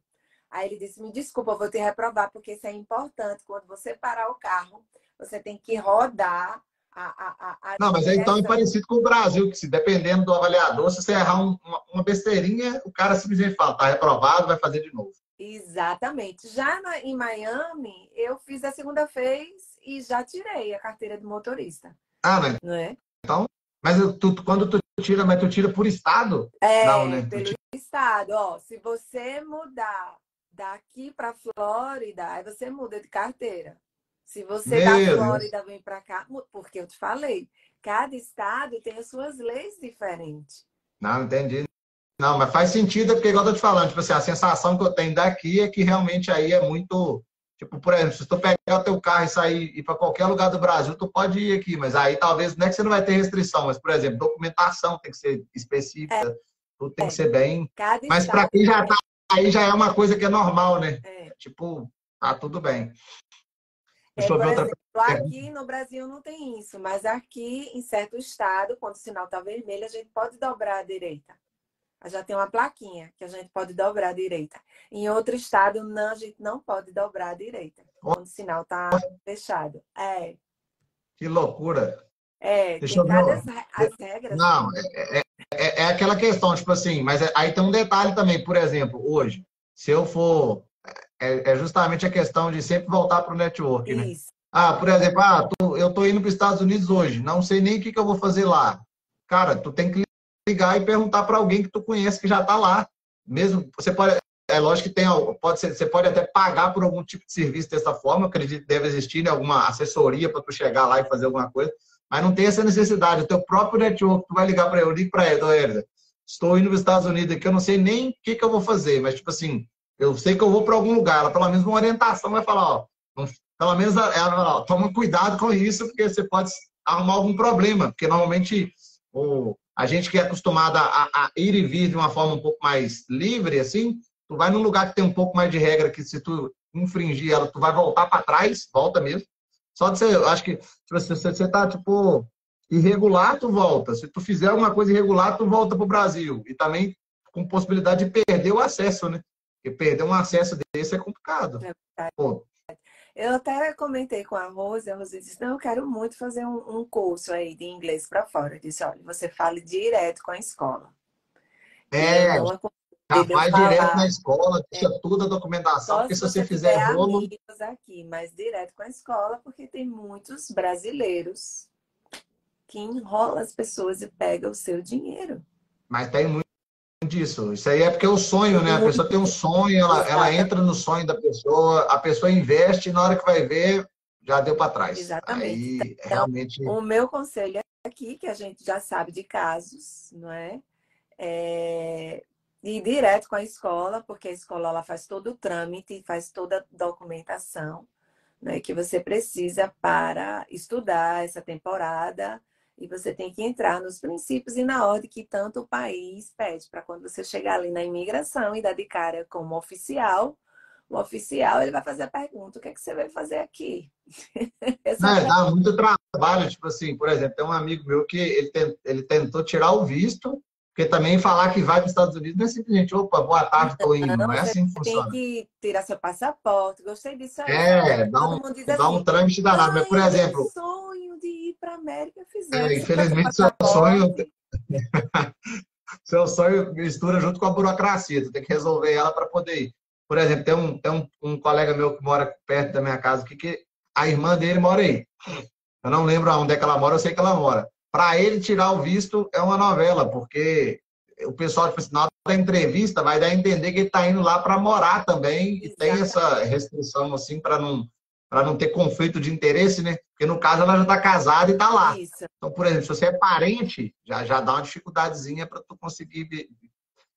A: Aí ele disse: Me desculpa, eu vou te reprovar, porque isso é importante. Quando você parar o carro, você tem que rodar a. a, a
B: Não, mas então é parecido com o Brasil, que se dependendo do avaliador, se você errar um, uma, uma besteirinha, o cara simplesmente fala: Tá reprovado, vai fazer de novo.
A: Exatamente. Já na, em Miami, eu fiz a segunda vez e já tirei a carteira de motorista.
B: Ah, né?
A: Não é?
B: Então, mas tu, quando tu tira, mas tu tira por estado?
A: É, Não, né? pelo estado. Ó, se você mudar daqui para Flórida, aí você muda de carteira. Se você Meu da Flórida Deus. vem para cá, porque eu te falei, cada estado tem as suas leis diferentes.
B: Não, entendi. Não, mas faz sentido, porque igual eu tô te falando, tipo assim, a sensação que eu tenho daqui é que realmente aí é muito. Tipo, por exemplo, se tu pegar o teu carro e sair ir para qualquer lugar do Brasil, tu pode ir aqui, mas aí talvez não é que você não vai ter restrição, mas, por exemplo, documentação tem que ser específica, é. tudo tem é. que ser bem. Cada mas para quem já tá aí já é uma coisa que é normal, né? É. Tipo, tá tudo bem.
A: Deixa é, eu ver outra exemplo, Aqui no Brasil não tem isso, mas aqui em certo estado, quando o sinal tá vermelho, a gente pode dobrar à direita já tem uma plaquinha que a gente pode dobrar à direita. Em outro estado, não, a gente não pode dobrar à direita, quando o sinal está fechado. É.
B: Que loucura!
A: É, Deixa tem cada as regras.
B: Não, é, é, é, aquela questão, tipo assim, mas aí tem um detalhe também, por exemplo, hoje, se eu for. É, justamente a questão de sempre voltar para o network, né? Isso. Ah, por exemplo, ah, tu, eu tô indo para os Estados Unidos hoje, não sei nem o que, que eu vou fazer lá. Cara, tu tem que ligar e perguntar para alguém que tu conhece que já está lá. Mesmo, você pode, é lógico que tem, pode ser, você pode até pagar por algum tipo de serviço dessa forma, acredito que deve existir né, alguma assessoria para tu chegar lá e fazer alguma coisa, mas não tem essa necessidade. O teu próprio network, tu vai ligar para ele, eu ligo para ele, estou indo para os Estados Unidos aqui, eu não sei nem o que, que eu vou fazer, mas tipo assim, eu sei que eu vou para algum lugar, ela pelo menos uma orientação vai falar, ó, pelo menos ela vai falar, ó, toma cuidado com isso, porque você pode arrumar algum problema, porque normalmente o, a gente que é acostumada a, ir e vir de uma forma um pouco mais livre, assim, tu vai num lugar que tem um pouco mais de regra, que se tu infringir ela, tu vai voltar para trás, volta mesmo. Só de você, eu acho que se você, se você tá, tipo, irregular, tu volta. Se tu fizer alguma coisa irregular, tu volta pro Brasil. E também com possibilidade de perder o acesso, né? Porque perder um acesso desse é complicado. É
A: Pô, eu até comentei com a Rose, a Rose disse, não, eu quero muito fazer um, um curso aí de inglês para fora. Eu disse, olha, você fale direto com a escola.
B: É, já vai direto na escola, deixa é, toda a documentação, porque se você, você fizer rolo...
A: amigos aqui, mas direto com a escola, porque tem muitos brasileiros que enrolam as pessoas e pegam o seu dinheiro.
B: Mas tem muito disso. Isso aí é porque é o sonho, né? A pessoa tem um sonho, ela, ela entra no sonho da pessoa, a pessoa investe e na hora que vai ver, já deu para trás.
A: Exatamente. Aí, então, realmente... O meu conselho é aqui, que a gente já sabe de casos, não é? é... Ir direto com a escola, porque a escola ela faz todo o trâmite, faz toda a documentação né, que você precisa para estudar essa temporada e você tem que entrar nos princípios e na ordem que tanto o país pede, para quando você chegar ali na imigração e dar de cara como oficial, o oficial ele vai fazer a pergunta: o que, é que você vai fazer aqui?
B: é, dá muito trabalho, tipo assim, por exemplo, tem um amigo meu que ele, ele tentou tirar o visto, porque também falar que vai para os Estados Unidos não é simplesmente, opa, boa tarde, estou indo. Não, não é assim que funciona.
A: Tem que tirar seu passaporte, gostei disso. Aí,
B: é, dá um, dá assim, um trâmite danado. Mas, por exemplo.
A: sonho de ir para a América, fizeram.
B: É, infelizmente, seu sonho. seu sonho mistura junto com a burocracia. Tu tem que resolver ela para poder ir. Por exemplo, tem um, tem um, um colega meu que mora perto da minha casa que, que a irmã dele mora aí. Eu não lembro onde é que ela mora, eu sei que ela mora para ele tirar o visto é uma novela, porque o pessoal, tipo assim, na hora da entrevista, vai dar a entender que ele está indo lá para morar também e tem essa restrição, assim, para não, não ter conflito de interesse, né? Porque no caso ela já está casada e está lá. Isso. Então, por exemplo, se você é parente, já, já dá uma dificuldadezinha para tu conseguir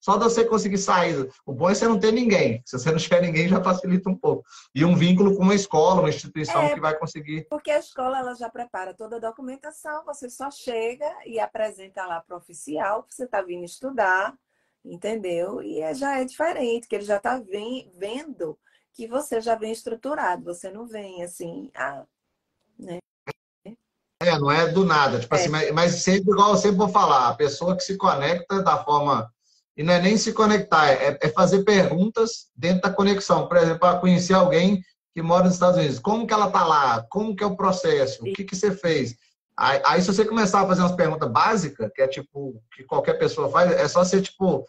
B: só de você conseguir sair. O bom é você não ter ninguém. Se você não tiver ninguém, já facilita um pouco. E um vínculo com uma escola, uma instituição é, que vai conseguir.
A: Porque a escola ela já prepara toda a documentação, você só chega e apresenta lá para o oficial que você está vindo estudar, entendeu? E é, já é diferente, que ele já está vendo que você já vem estruturado, você não vem assim, ah, né?
B: É, não é do nada. Tipo é. assim, mas, mas sempre, igual eu sempre vou falar, a pessoa que se conecta da forma e não é nem se conectar, é, é fazer perguntas dentro da conexão. Por exemplo, para conhecer alguém que mora nos Estados Unidos. Como que ela está lá? Como que é o processo? O que, que você fez? Aí, aí, se você começar a fazer umas perguntas básicas, que é tipo, que qualquer pessoa faz, é só você, tipo,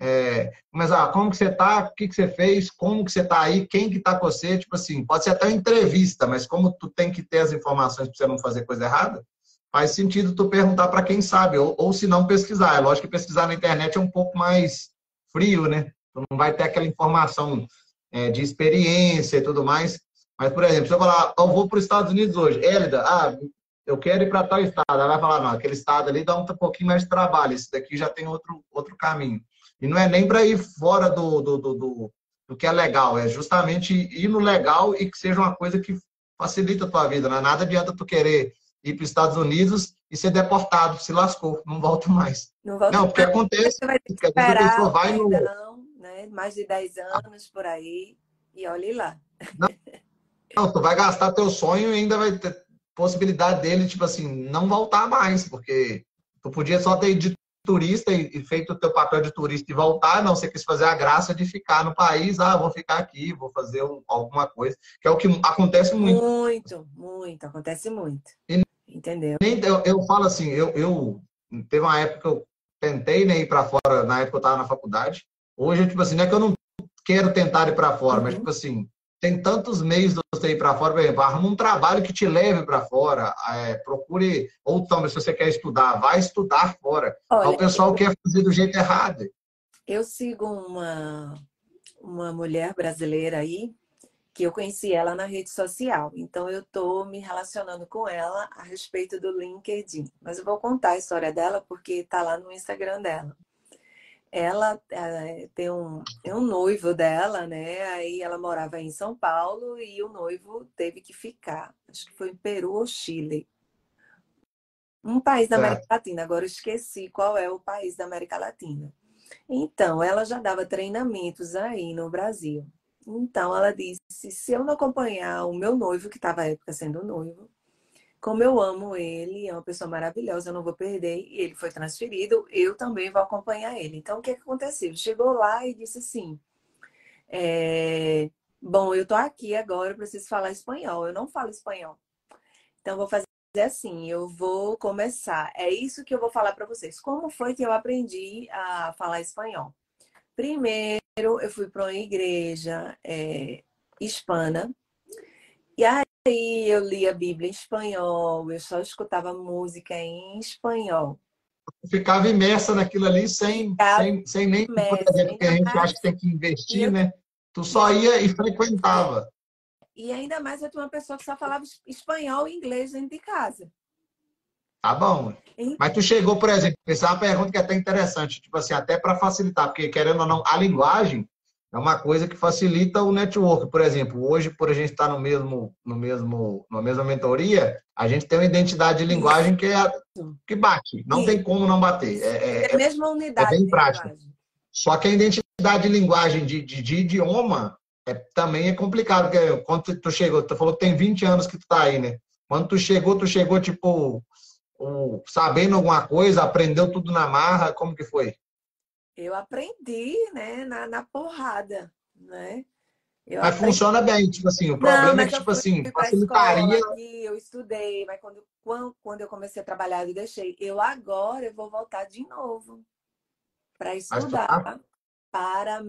B: é, começar, como que você está? O que, que você fez? Como que você está aí? Quem que está com você? Tipo assim, pode ser até uma entrevista, mas como tu tem que ter as informações para você não fazer coisa errada, faz sentido tu perguntar para quem sabe, ou, ou se não pesquisar. É lógico que pesquisar na internet é um pouco mais frio, né? Tu não vai ter aquela informação é, de experiência e tudo mais. Mas, por exemplo, se eu falar, eu vou para os Estados Unidos hoje, Hélida, ah, eu quero ir para tal estado. Ela vai falar, não, aquele estado ali dá um pouquinho mais de trabalho, esse daqui já tem outro, outro caminho. E não é nem para ir fora do, do, do, do, do que é legal, é justamente ir no legal e que seja uma coisa que facilita a tua vida. Não é nada adianta tu querer ir para os Estados Unidos e ser deportado, se lascou, não volta mais. Não, volta não porque acontece
A: Você vai ter que esperar a pessoa vai no... né? mais de 10 anos por aí, e olhe lá.
B: Não, não, tu vai gastar teu sonho e ainda vai ter possibilidade dele, tipo assim, não voltar mais, porque tu podia só ter ido de turista e, feito o teu papel de turista e voltar, não, você quis fazer a graça de ficar no país, ah, vou ficar aqui, vou fazer um, alguma coisa, que é o que acontece muito.
A: Muito, muito, acontece muito. E Entendeu?
B: Eu, eu falo assim, eu, eu teve uma época que eu tentei né, ir para fora, na época eu estava na faculdade. Hoje, tipo assim, não é que eu não quero tentar ir para fora, uhum. mas tipo assim, tem tantos meios de você ir para fora, por exemplo, arruma um trabalho que te leve para fora, é, procure, ou também, se você quer estudar, vai estudar fora. Olha, o pessoal eu, quer fazer do jeito errado.
A: Eu sigo uma, uma mulher brasileira aí, que eu conheci ela na rede social. Então, eu estou me relacionando com ela a respeito do LinkedIn. Mas eu vou contar a história dela porque está lá no Instagram dela ela é, tem, um, tem um noivo dela, né? Aí ela morava em São Paulo e o noivo teve que ficar. Acho que foi em Peru ou Chile. Um país da América é. Latina, agora eu esqueci qual é o país da América Latina. Então, ela já dava treinamentos aí no Brasil. Então, ela disse: se eu não acompanhar o meu noivo, que estava à época sendo noivo, como eu amo ele, é uma pessoa maravilhosa, eu não vou perder. E ele foi transferido, eu também vou acompanhar ele. Então, o que, é aconteceu? Chegou lá e disse assim: é, Bom, eu tô aqui agora, eu preciso falar espanhol. Eu não falo espanhol. Então, vou fazer assim: eu vou começar. É isso que eu vou falar para vocês. Como foi que eu aprendi a falar espanhol? Primeiro, eu fui para uma igreja é, hispana. E aí, eu li a Bíblia em espanhol, eu só escutava música em espanhol.
B: Ficava imersa naquilo ali sem, sem, sem nem imersa, porque a gente acha que tem que investir, eu... né? Tu só ia e frequentava.
A: E ainda mais eu tinha uma pessoa que só falava espanhol e inglês dentro de casa.
B: Tá bom. Mas tu chegou, por exemplo, essa é uma pergunta que é até interessante, tipo assim, até para facilitar, porque querendo ou não, a linguagem é uma coisa que facilita o network. Por exemplo, hoje, por a gente estar no mesmo, no mesmo, na mesma mentoria, a gente tem uma identidade de linguagem que, é, que bate. Não Sim. tem como não bater. É,
A: é, é a mesma unidade.
B: É bem prático. Só que a identidade de linguagem de, de, de idioma é, também é complicado. Porque quando tu chegou, tu falou que tem 20 anos que tu tá aí, né? Quando tu chegou, tu chegou, tipo, um, sabendo alguma coisa, aprendeu tudo na marra, como que foi?
A: eu aprendi, né, na, na porrada, né?
B: Eu mas aprendi... funciona bem, tipo assim, o problema Não, é que, tipo assim, facilitaria...
A: eu estudei, mas quando, quando, quando eu comecei a trabalhar, eu deixei. Eu agora eu vou voltar de novo para estudar, para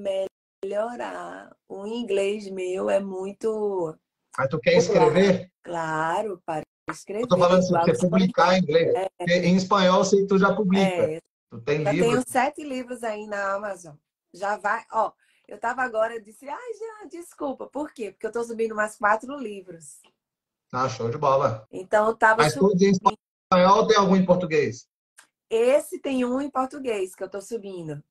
A: melhorar. O inglês meu é muito...
B: Mas tu quer escrever?
A: Claro, para escrever. Eu
B: tô falando assim, você publicar em inglês. É, em espanhol, você, tu já publica. É, Tu tem
A: Já
B: livro?
A: tenho sete livros aí na Amazon. Já vai, ó. Eu tava agora, eu disse, ai, já, desculpa. Por quê? Porque eu tô subindo mais quatro livros.
B: Ah, show de bola.
A: Então eu tava
B: Mas subindo. todos em espanhol ou tem algum em português?
A: Esse tem um em português que eu tô subindo.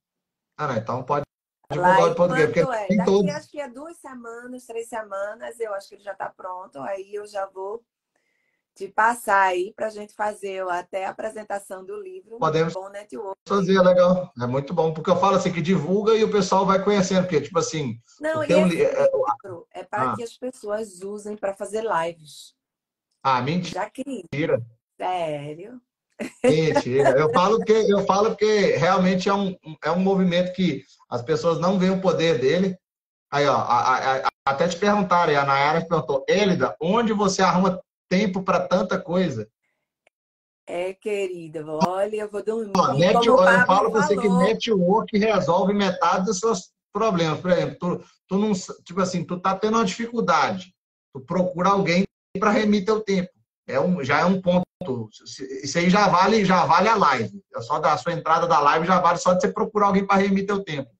B: Ah, não, então pode divulgar. Porque
A: é? Daqui acho que é duas semanas, três semanas, eu acho que ele já tá pronto. Aí eu já vou de passar aí para a gente fazer até a apresentação do livro.
B: Podemos bom network. fazer, é legal. É muito bom, porque eu falo assim, que divulga e o pessoal vai conhecendo, porque, tipo assim...
A: Não, e esse li... É, livro é para ah. que as pessoas usem para fazer lives.
B: Ah, mentira.
A: Já queria. Sério?
B: Mentira. Eu falo porque eu falo porque realmente é um, é um movimento que as pessoas não veem o poder dele. Aí, ó, a, a, a, até te perguntaram, a Nayara perguntou, Elida, onde você arruma tempo para tanta coisa.
A: É, querida, olha, eu vou dormir.
B: Ó, net, eu falo para você que network resolve metade dos seus problemas. Por exemplo, tu, tu não, tipo assim, tu tá tendo uma dificuldade, tu procura alguém para remir teu tempo. É um, já é um ponto. Isso aí já vale, já vale a live. É só da sua entrada da live já vale só de você procurar alguém para remir teu tempo.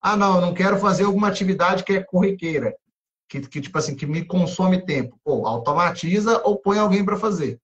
B: Ah, não, eu não quero fazer alguma atividade que é corriqueira que, que, tipo assim, que me consome tempo. Pô, automatiza ou põe alguém para fazer.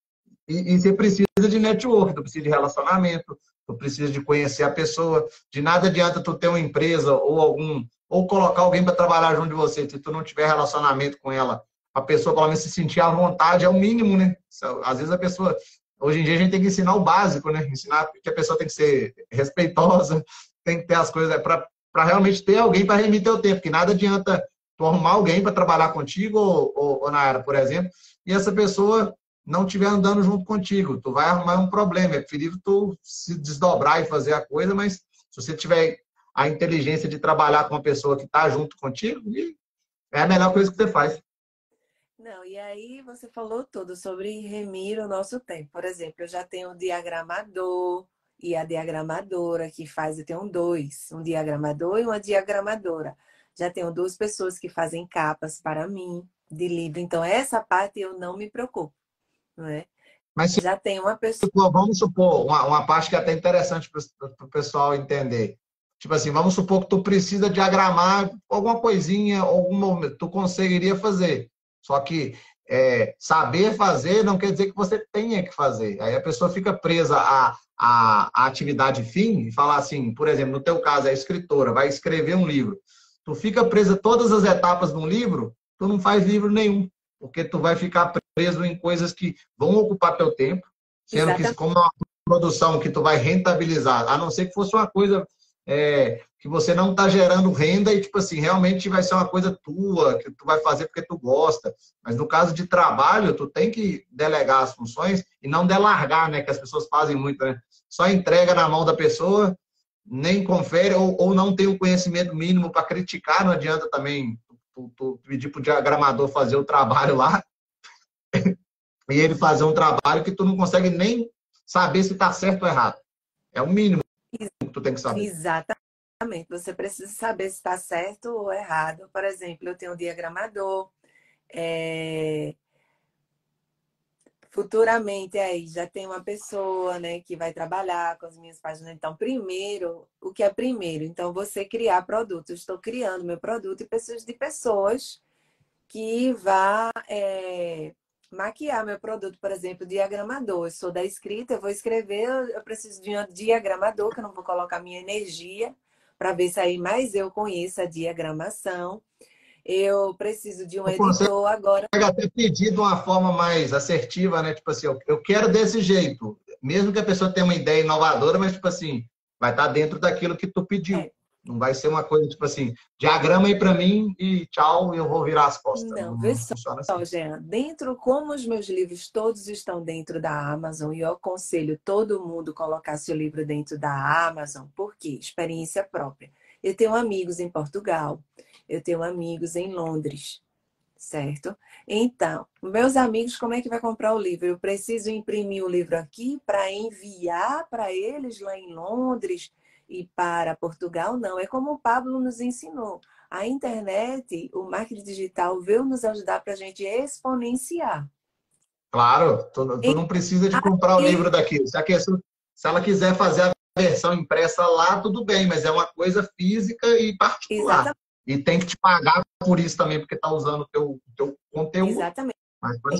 B: E, e, você precisa de network, tu precisa de relacionamento, tu precisa de conhecer a pessoa. De nada adianta tu ter uma empresa ou algum ou colocar alguém para trabalhar junto de você, se tu não tiver relacionamento com ela, a pessoa pelo menos se sentir à vontade é o mínimo, né? Às vezes a pessoa Hoje em dia a gente tem que ensinar o básico, né? Ensinar que a pessoa tem que ser respeitosa, tem que ter as coisas é para realmente ter alguém para remir teu tempo, que nada adianta tu arrumar alguém para trabalhar contigo, ou, ou, ou, na área, por exemplo, e essa pessoa não estiver andando junto contigo. Tu vai arrumar um problema. É preferível tu se desdobrar e fazer a coisa, mas se você tiver a inteligência de trabalhar com uma pessoa que está junto contigo, é a melhor coisa que você faz.
A: E aí você falou tudo sobre remir o nosso tempo. Por exemplo, eu já tenho um diagramador e a diagramadora que faz, eu tenho dois, um diagramador e uma diagramadora Já tenho duas pessoas que fazem capas para mim de livro. Então, essa parte eu não me preocupo. Não é?
B: Mas se,
A: já tem uma pessoa.
B: Vamos supor, uma, uma parte que é até interessante para o pessoal entender. Tipo assim, vamos supor que tu precisa diagramar alguma coisinha, algum momento, tu conseguiria fazer. Só que é, saber fazer não quer dizer que você tenha que fazer. Aí a pessoa fica presa à, à, à atividade fim e falar assim, por exemplo, no teu caso, a escritora vai escrever um livro. Tu fica presa todas as etapas de um livro, tu não faz livro nenhum, porque tu vai ficar preso em coisas que vão ocupar teu tempo, sendo Exatamente. que como é uma produção que tu vai rentabilizar, a não ser que fosse uma coisa é, que você não está gerando renda e, tipo assim, realmente vai ser uma coisa tua, que tu vai fazer porque tu gosta. Mas no caso de trabalho, tu tem que delegar as funções e não delargar, né? Que as pessoas fazem muito, né? Só entrega na mão da pessoa, nem confere ou, ou não tem o conhecimento mínimo para criticar, não adianta também tu, tu pedir para o diagramador fazer o trabalho lá e ele fazer um trabalho que tu não consegue nem saber se está certo ou errado. É o mínimo tu tem que saber.
A: Exatamente. Você precisa saber se está certo ou errado. Por exemplo, eu tenho um diagramador. É... Futuramente aí já tem uma pessoa, né, que vai trabalhar com as minhas páginas. Então, primeiro, o que é primeiro? Então, você criar produto. Eu estou criando meu produto e preciso de pessoas que vá é, maquiar meu produto, por exemplo, diagramador. Eu sou da escrita, eu vou escrever, eu preciso de um diagramador, que eu não vou colocar minha energia para ver se aí mais eu conheço a diagramação. Eu preciso de um editor agora.
B: Pode até pedir de uma forma mais assertiva, né? Tipo assim, eu quero desse jeito. Mesmo que a pessoa tenha uma ideia inovadora, mas tipo assim, vai estar dentro daquilo que tu pediu. É. Não vai ser uma coisa tipo assim, diagrama aí para mim e tchau, eu vou virar as costas.
A: Não, não vê só, assim. Jean, dentro, como os meus livros todos estão dentro da Amazon, e eu aconselho todo mundo colocar seu livro dentro da Amazon, porque experiência própria. Eu tenho amigos em Portugal, eu tenho amigos em Londres, certo? Então, meus amigos, como é que vai comprar o livro? Eu preciso imprimir o livro aqui para enviar para eles lá em Londres e para Portugal, não. É como o Pablo nos ensinou. A internet, o marketing digital, veio nos ajudar para a gente exponenciar.
B: Claro, tu, tu não precisa de comprar o livro daqui. Se, a questão, se ela quiser fazer a versão impressa lá, tudo bem, mas é uma coisa física e particular. Exatamente. E tem que te pagar por isso também, porque está usando o teu, teu conteúdo.
A: Exatamente.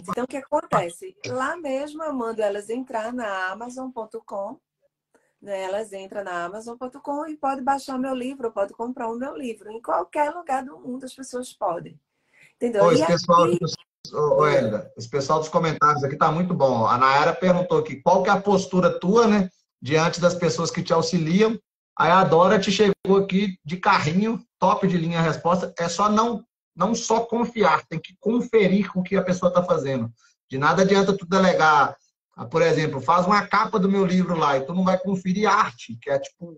A: Então, o que acontece? Lá mesmo eu mando elas entrar na Amazon.com né? Elas entram na Amazon.com e pode baixar meu livro, pode comprar o meu livro. Em qualquer lugar do mundo as pessoas podem. Entendeu?
B: Ô, esse, pessoal, aqui... ô, esse pessoal dos comentários aqui tá muito bom. A Nayara perguntou aqui qual que é a postura tua, né? Diante das pessoas que te auxiliam. Aí a Dora te chegou aqui de carrinho, top de linha a resposta. É só não, não só confiar, tem que conferir com o que a pessoa está fazendo. De nada adianta tu delegar por exemplo, faz uma capa do meu livro lá e tu não vai conferir arte, que é tipo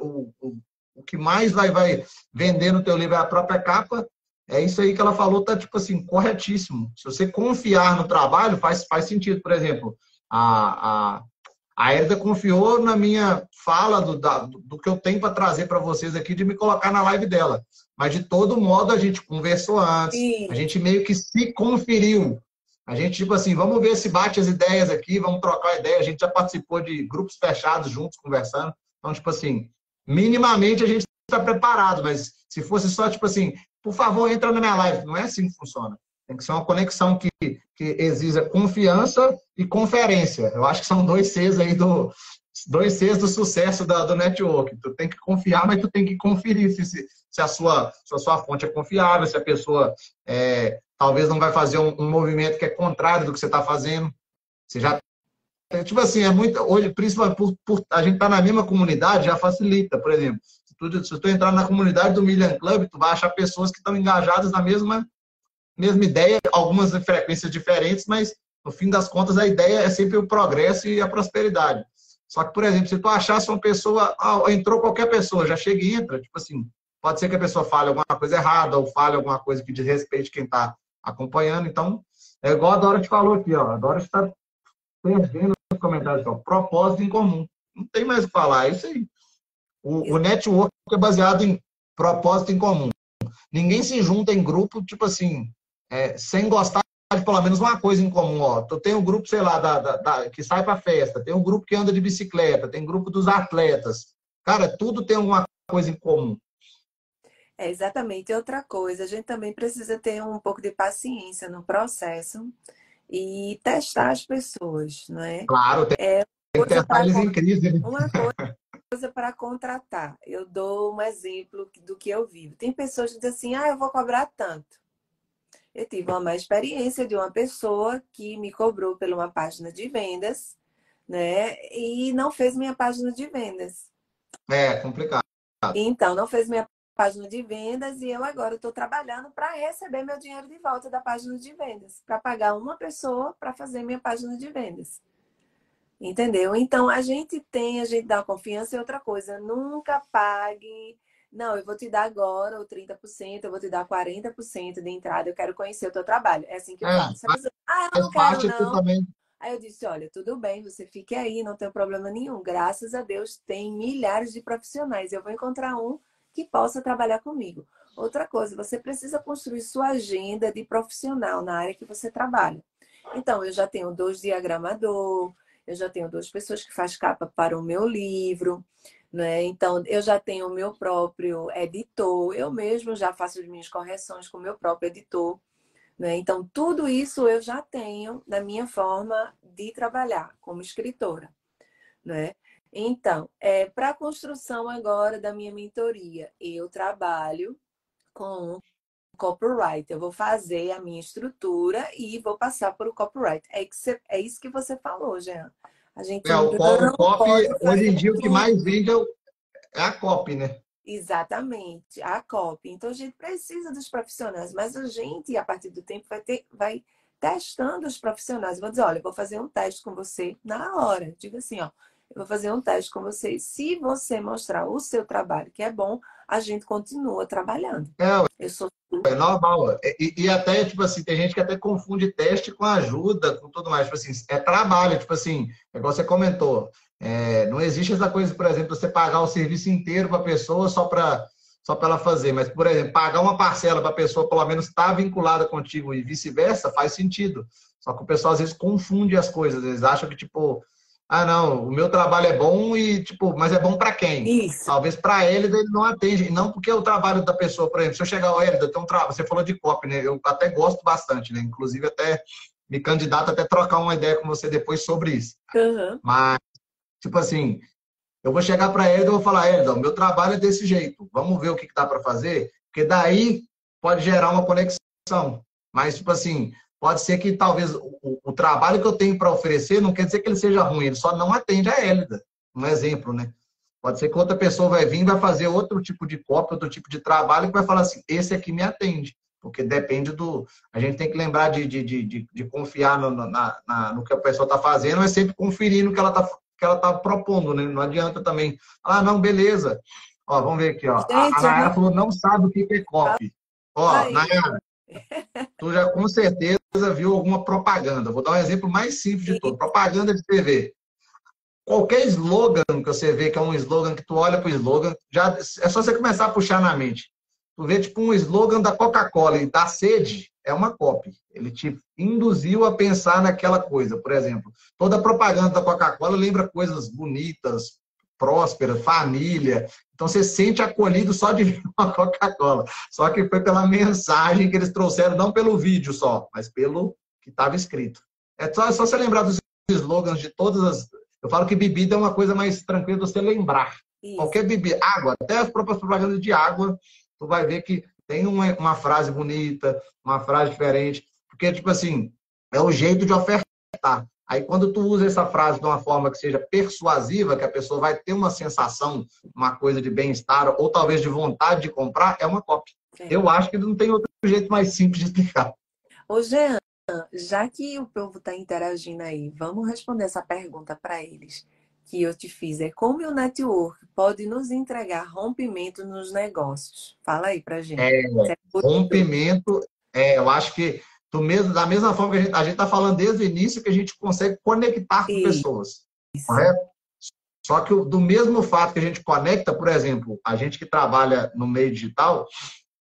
B: o, o, o que mais vai, vai vender no teu livro é a própria capa. É isso aí que ela falou, tá tipo assim, corretíssimo. Se você confiar no trabalho, faz, faz sentido. Por exemplo, a, a, a Erda confiou na minha fala do, da, do que eu tenho para trazer para vocês aqui, de me colocar na live dela. Mas, de todo modo, a gente conversou antes, Sim. a gente meio que se conferiu. A gente, tipo assim, vamos ver se bate as ideias aqui, vamos trocar ideia. A gente já participou de grupos fechados juntos, conversando. Então, tipo assim, minimamente a gente está preparado, mas se fosse só, tipo assim, por favor, entra na minha live. Não é assim que funciona. Tem que ser uma conexão que, que exija confiança e conferência. Eu acho que são dois Cs aí do, dois Cs do sucesso da, do network. Tu tem que confiar, mas tu tem que conferir se, se, a, sua, se a sua fonte é confiável, se a pessoa é, talvez não vai fazer um, um movimento que é contrário do que você está fazendo. Você já tipo assim, é muito hoje, principalmente por, por a gente estar tá na mesma comunidade, já facilita. Por exemplo, se tu, se tu entrar na comunidade do Million Club, tu vai achar pessoas que estão engajadas na mesma mesma ideia, algumas frequências diferentes, mas no fim das contas a ideia é sempre o progresso e a prosperidade. Só que, por exemplo, se tu achasse uma pessoa, ah, entrou qualquer pessoa, já chega e entra, tipo assim, pode ser que a pessoa fale alguma coisa errada ou fale alguma coisa que desrespeite quem está acompanhando. Então, é igual a Dora te falou aqui, ó. A Dora está perdendo os comentários, ó. Propósito em comum. Não tem mais o que falar, é isso aí. O, o network é baseado em propósito em comum. ninguém se junta em grupo, tipo assim, é, sem gostar de pelo menos uma coisa em comum. Ó. Tu tem um grupo, sei lá, da, da, da que sai para festa, tem um grupo que anda de bicicleta, tem um grupo dos atletas. Cara, tudo tem alguma coisa em comum.
A: É, exatamente. Outra coisa, a gente também precisa ter um pouco de paciência no processo e testar as pessoas, não é?
B: Claro, tem, é, tem que testar eles em crise. Né?
A: Uma coisa para contratar. Eu dou um exemplo do que eu vivo. Tem pessoas que dizem assim, ah, eu vou cobrar tanto. Eu tive uma má experiência de uma pessoa que me cobrou por uma página de vendas, né? E não fez minha página de vendas.
B: É, complicado.
A: Então, não fez minha página de vendas e eu agora estou trabalhando para receber meu dinheiro de volta da página de vendas, para pagar uma pessoa para fazer minha página de vendas. Entendeu? Então a gente tem, a gente dá confiança e outra coisa, nunca pague. Não, eu vou te dar agora o 30%, eu vou te dar 40% de entrada, eu quero conhecer o teu trabalho. É assim que eu é, faço. ah, eu não quero, não. Também. Aí eu disse, olha, tudo bem, você fique aí, não tem problema nenhum. Graças a Deus tem milhares de profissionais. Eu vou encontrar um que possa trabalhar comigo. Outra coisa, você precisa construir sua agenda de profissional na área que você trabalha. Então, eu já tenho dois diagramador, eu já tenho duas pessoas que faz capa para o meu livro, né? Então, eu já tenho o meu próprio editor, eu mesmo já faço as minhas correções com o meu próprio editor. Né? Então, tudo isso eu já tenho na minha forma de trabalhar como escritora. Né? Então, é, para a construção agora da minha mentoria, eu trabalho com copyright. Eu vou fazer a minha estrutura e vou passar para o copyright. É, você, é isso que você falou, Jean.
B: A gente é, o copy, hoje em dia, o que mais vende é, é a copy, né?
A: Exatamente, a copy. Então, a gente precisa dos profissionais, mas a gente, a partir do tempo, vai, ter, vai testando os profissionais. Vou dizer, olha, vou fazer um teste com você na hora. Diga assim, ó, eu vou fazer um teste com você. Se você mostrar o seu trabalho que é bom, a gente continua trabalhando.
B: É, eu sou... é normal. E, e, até, tipo assim, tem gente que até confunde teste com ajuda, com tudo mais. Tipo assim, é trabalho, tipo assim, igual você comentou. É, não existe essa coisa, por exemplo, você pagar o serviço inteiro para a pessoa só para só para ela fazer. Mas, por exemplo, pagar uma parcela para a pessoa, pelo menos, estar tá vinculada contigo e vice-versa, faz sentido. Só que o pessoal às vezes confunde as coisas. Eles acham que, tipo, ah, não, o meu trabalho é bom e, tipo, mas é bom para quem? Isso. Talvez para ele ele não atende. Não porque o trabalho da pessoa, por exemplo, se eu chegar ao Hélio, um tra... você falou de copy, né? Eu até gosto bastante, né? Inclusive, até me candidato até trocar uma ideia com você depois sobre isso. Uhum. Mas, tipo assim, eu vou chegar para ele e vou falar, Hélio, meu trabalho é desse jeito. Vamos ver o que, que dá para fazer, porque daí pode gerar uma conexão. Mas, tipo assim, Pode ser que talvez o, o trabalho que eu tenho para oferecer não quer dizer que ele seja ruim, ele só não atende a Hélida. Um exemplo, né? Pode ser que outra pessoa vai vir e vai fazer outro tipo de cópia, outro tipo de trabalho, e vai falar assim: esse aqui me atende. Porque depende do. A gente tem que lembrar de, de, de, de confiar no, na, na, no que a pessoa está fazendo, mas sempre conferir no que ela está que ela tá propondo, né? Não adianta também. Ah, não, beleza. Ó, vamos ver aqui, ó. Gente, a, a Nayara falou, não sabe o que é copy. Ó, Nayara, tu já com certeza viu alguma propaganda. Vou dar um exemplo mais simples de todo. Propaganda de TV. Qualquer slogan que você vê que é um slogan que tu olha para o slogan, já é só você começar a puxar na mente. Tu vê tipo um slogan da Coca-Cola e da sede, é uma copy. Ele te induziu a pensar naquela coisa. Por exemplo, toda propaganda da Coca-Cola lembra coisas bonitas, prósperas, família. Então você sente acolhido só de ver uma Coca-Cola. Só que foi pela mensagem que eles trouxeram, não pelo vídeo só, mas pelo que estava escrito. É só, é só você lembrar dos slogans de todas as. Eu falo que bebida é uma coisa mais tranquila de você lembrar. Isso. Qualquer bebida, água, até as próprias propagandas de água, tu vai ver que tem uma, uma frase bonita, uma frase diferente, porque, tipo assim, é o jeito de ofertar. Aí, quando tu usa essa frase de uma forma que seja persuasiva, que a pessoa vai ter uma sensação, uma coisa de bem-estar, ou talvez de vontade de comprar, é uma cópia. É. Eu acho que não tem outro jeito mais simples de explicar.
A: Ô, Jean, já que o povo está interagindo aí, vamos responder essa pergunta para eles que eu te fiz. É como o network pode nos entregar rompimento nos negócios? Fala aí para gente.
B: É, é rompimento, é, eu acho que do mesmo, da mesma forma que a gente está falando desde o início, que a gente consegue conectar com Isso. pessoas. Correto? Só que do mesmo fato que a gente conecta, por exemplo, a gente que trabalha no meio digital,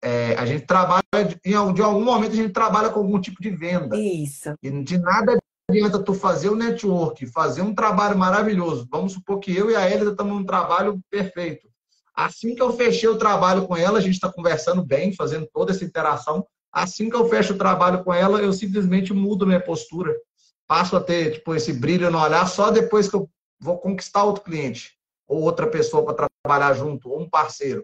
B: é, a gente trabalha, de algum momento a gente trabalha com algum tipo de venda.
A: Isso.
B: E de nada adianta tu fazer o network, fazer um trabalho maravilhoso. Vamos supor que eu e a Elida estamos num trabalho perfeito. Assim que eu fechei o trabalho com ela, a gente está conversando bem, fazendo toda essa interação. Assim que eu fecho o trabalho com ela, eu simplesmente mudo minha postura. Passo a ter tipo, esse brilho no olhar só depois que eu vou conquistar outro cliente, ou outra pessoa para trabalhar junto, ou um parceiro.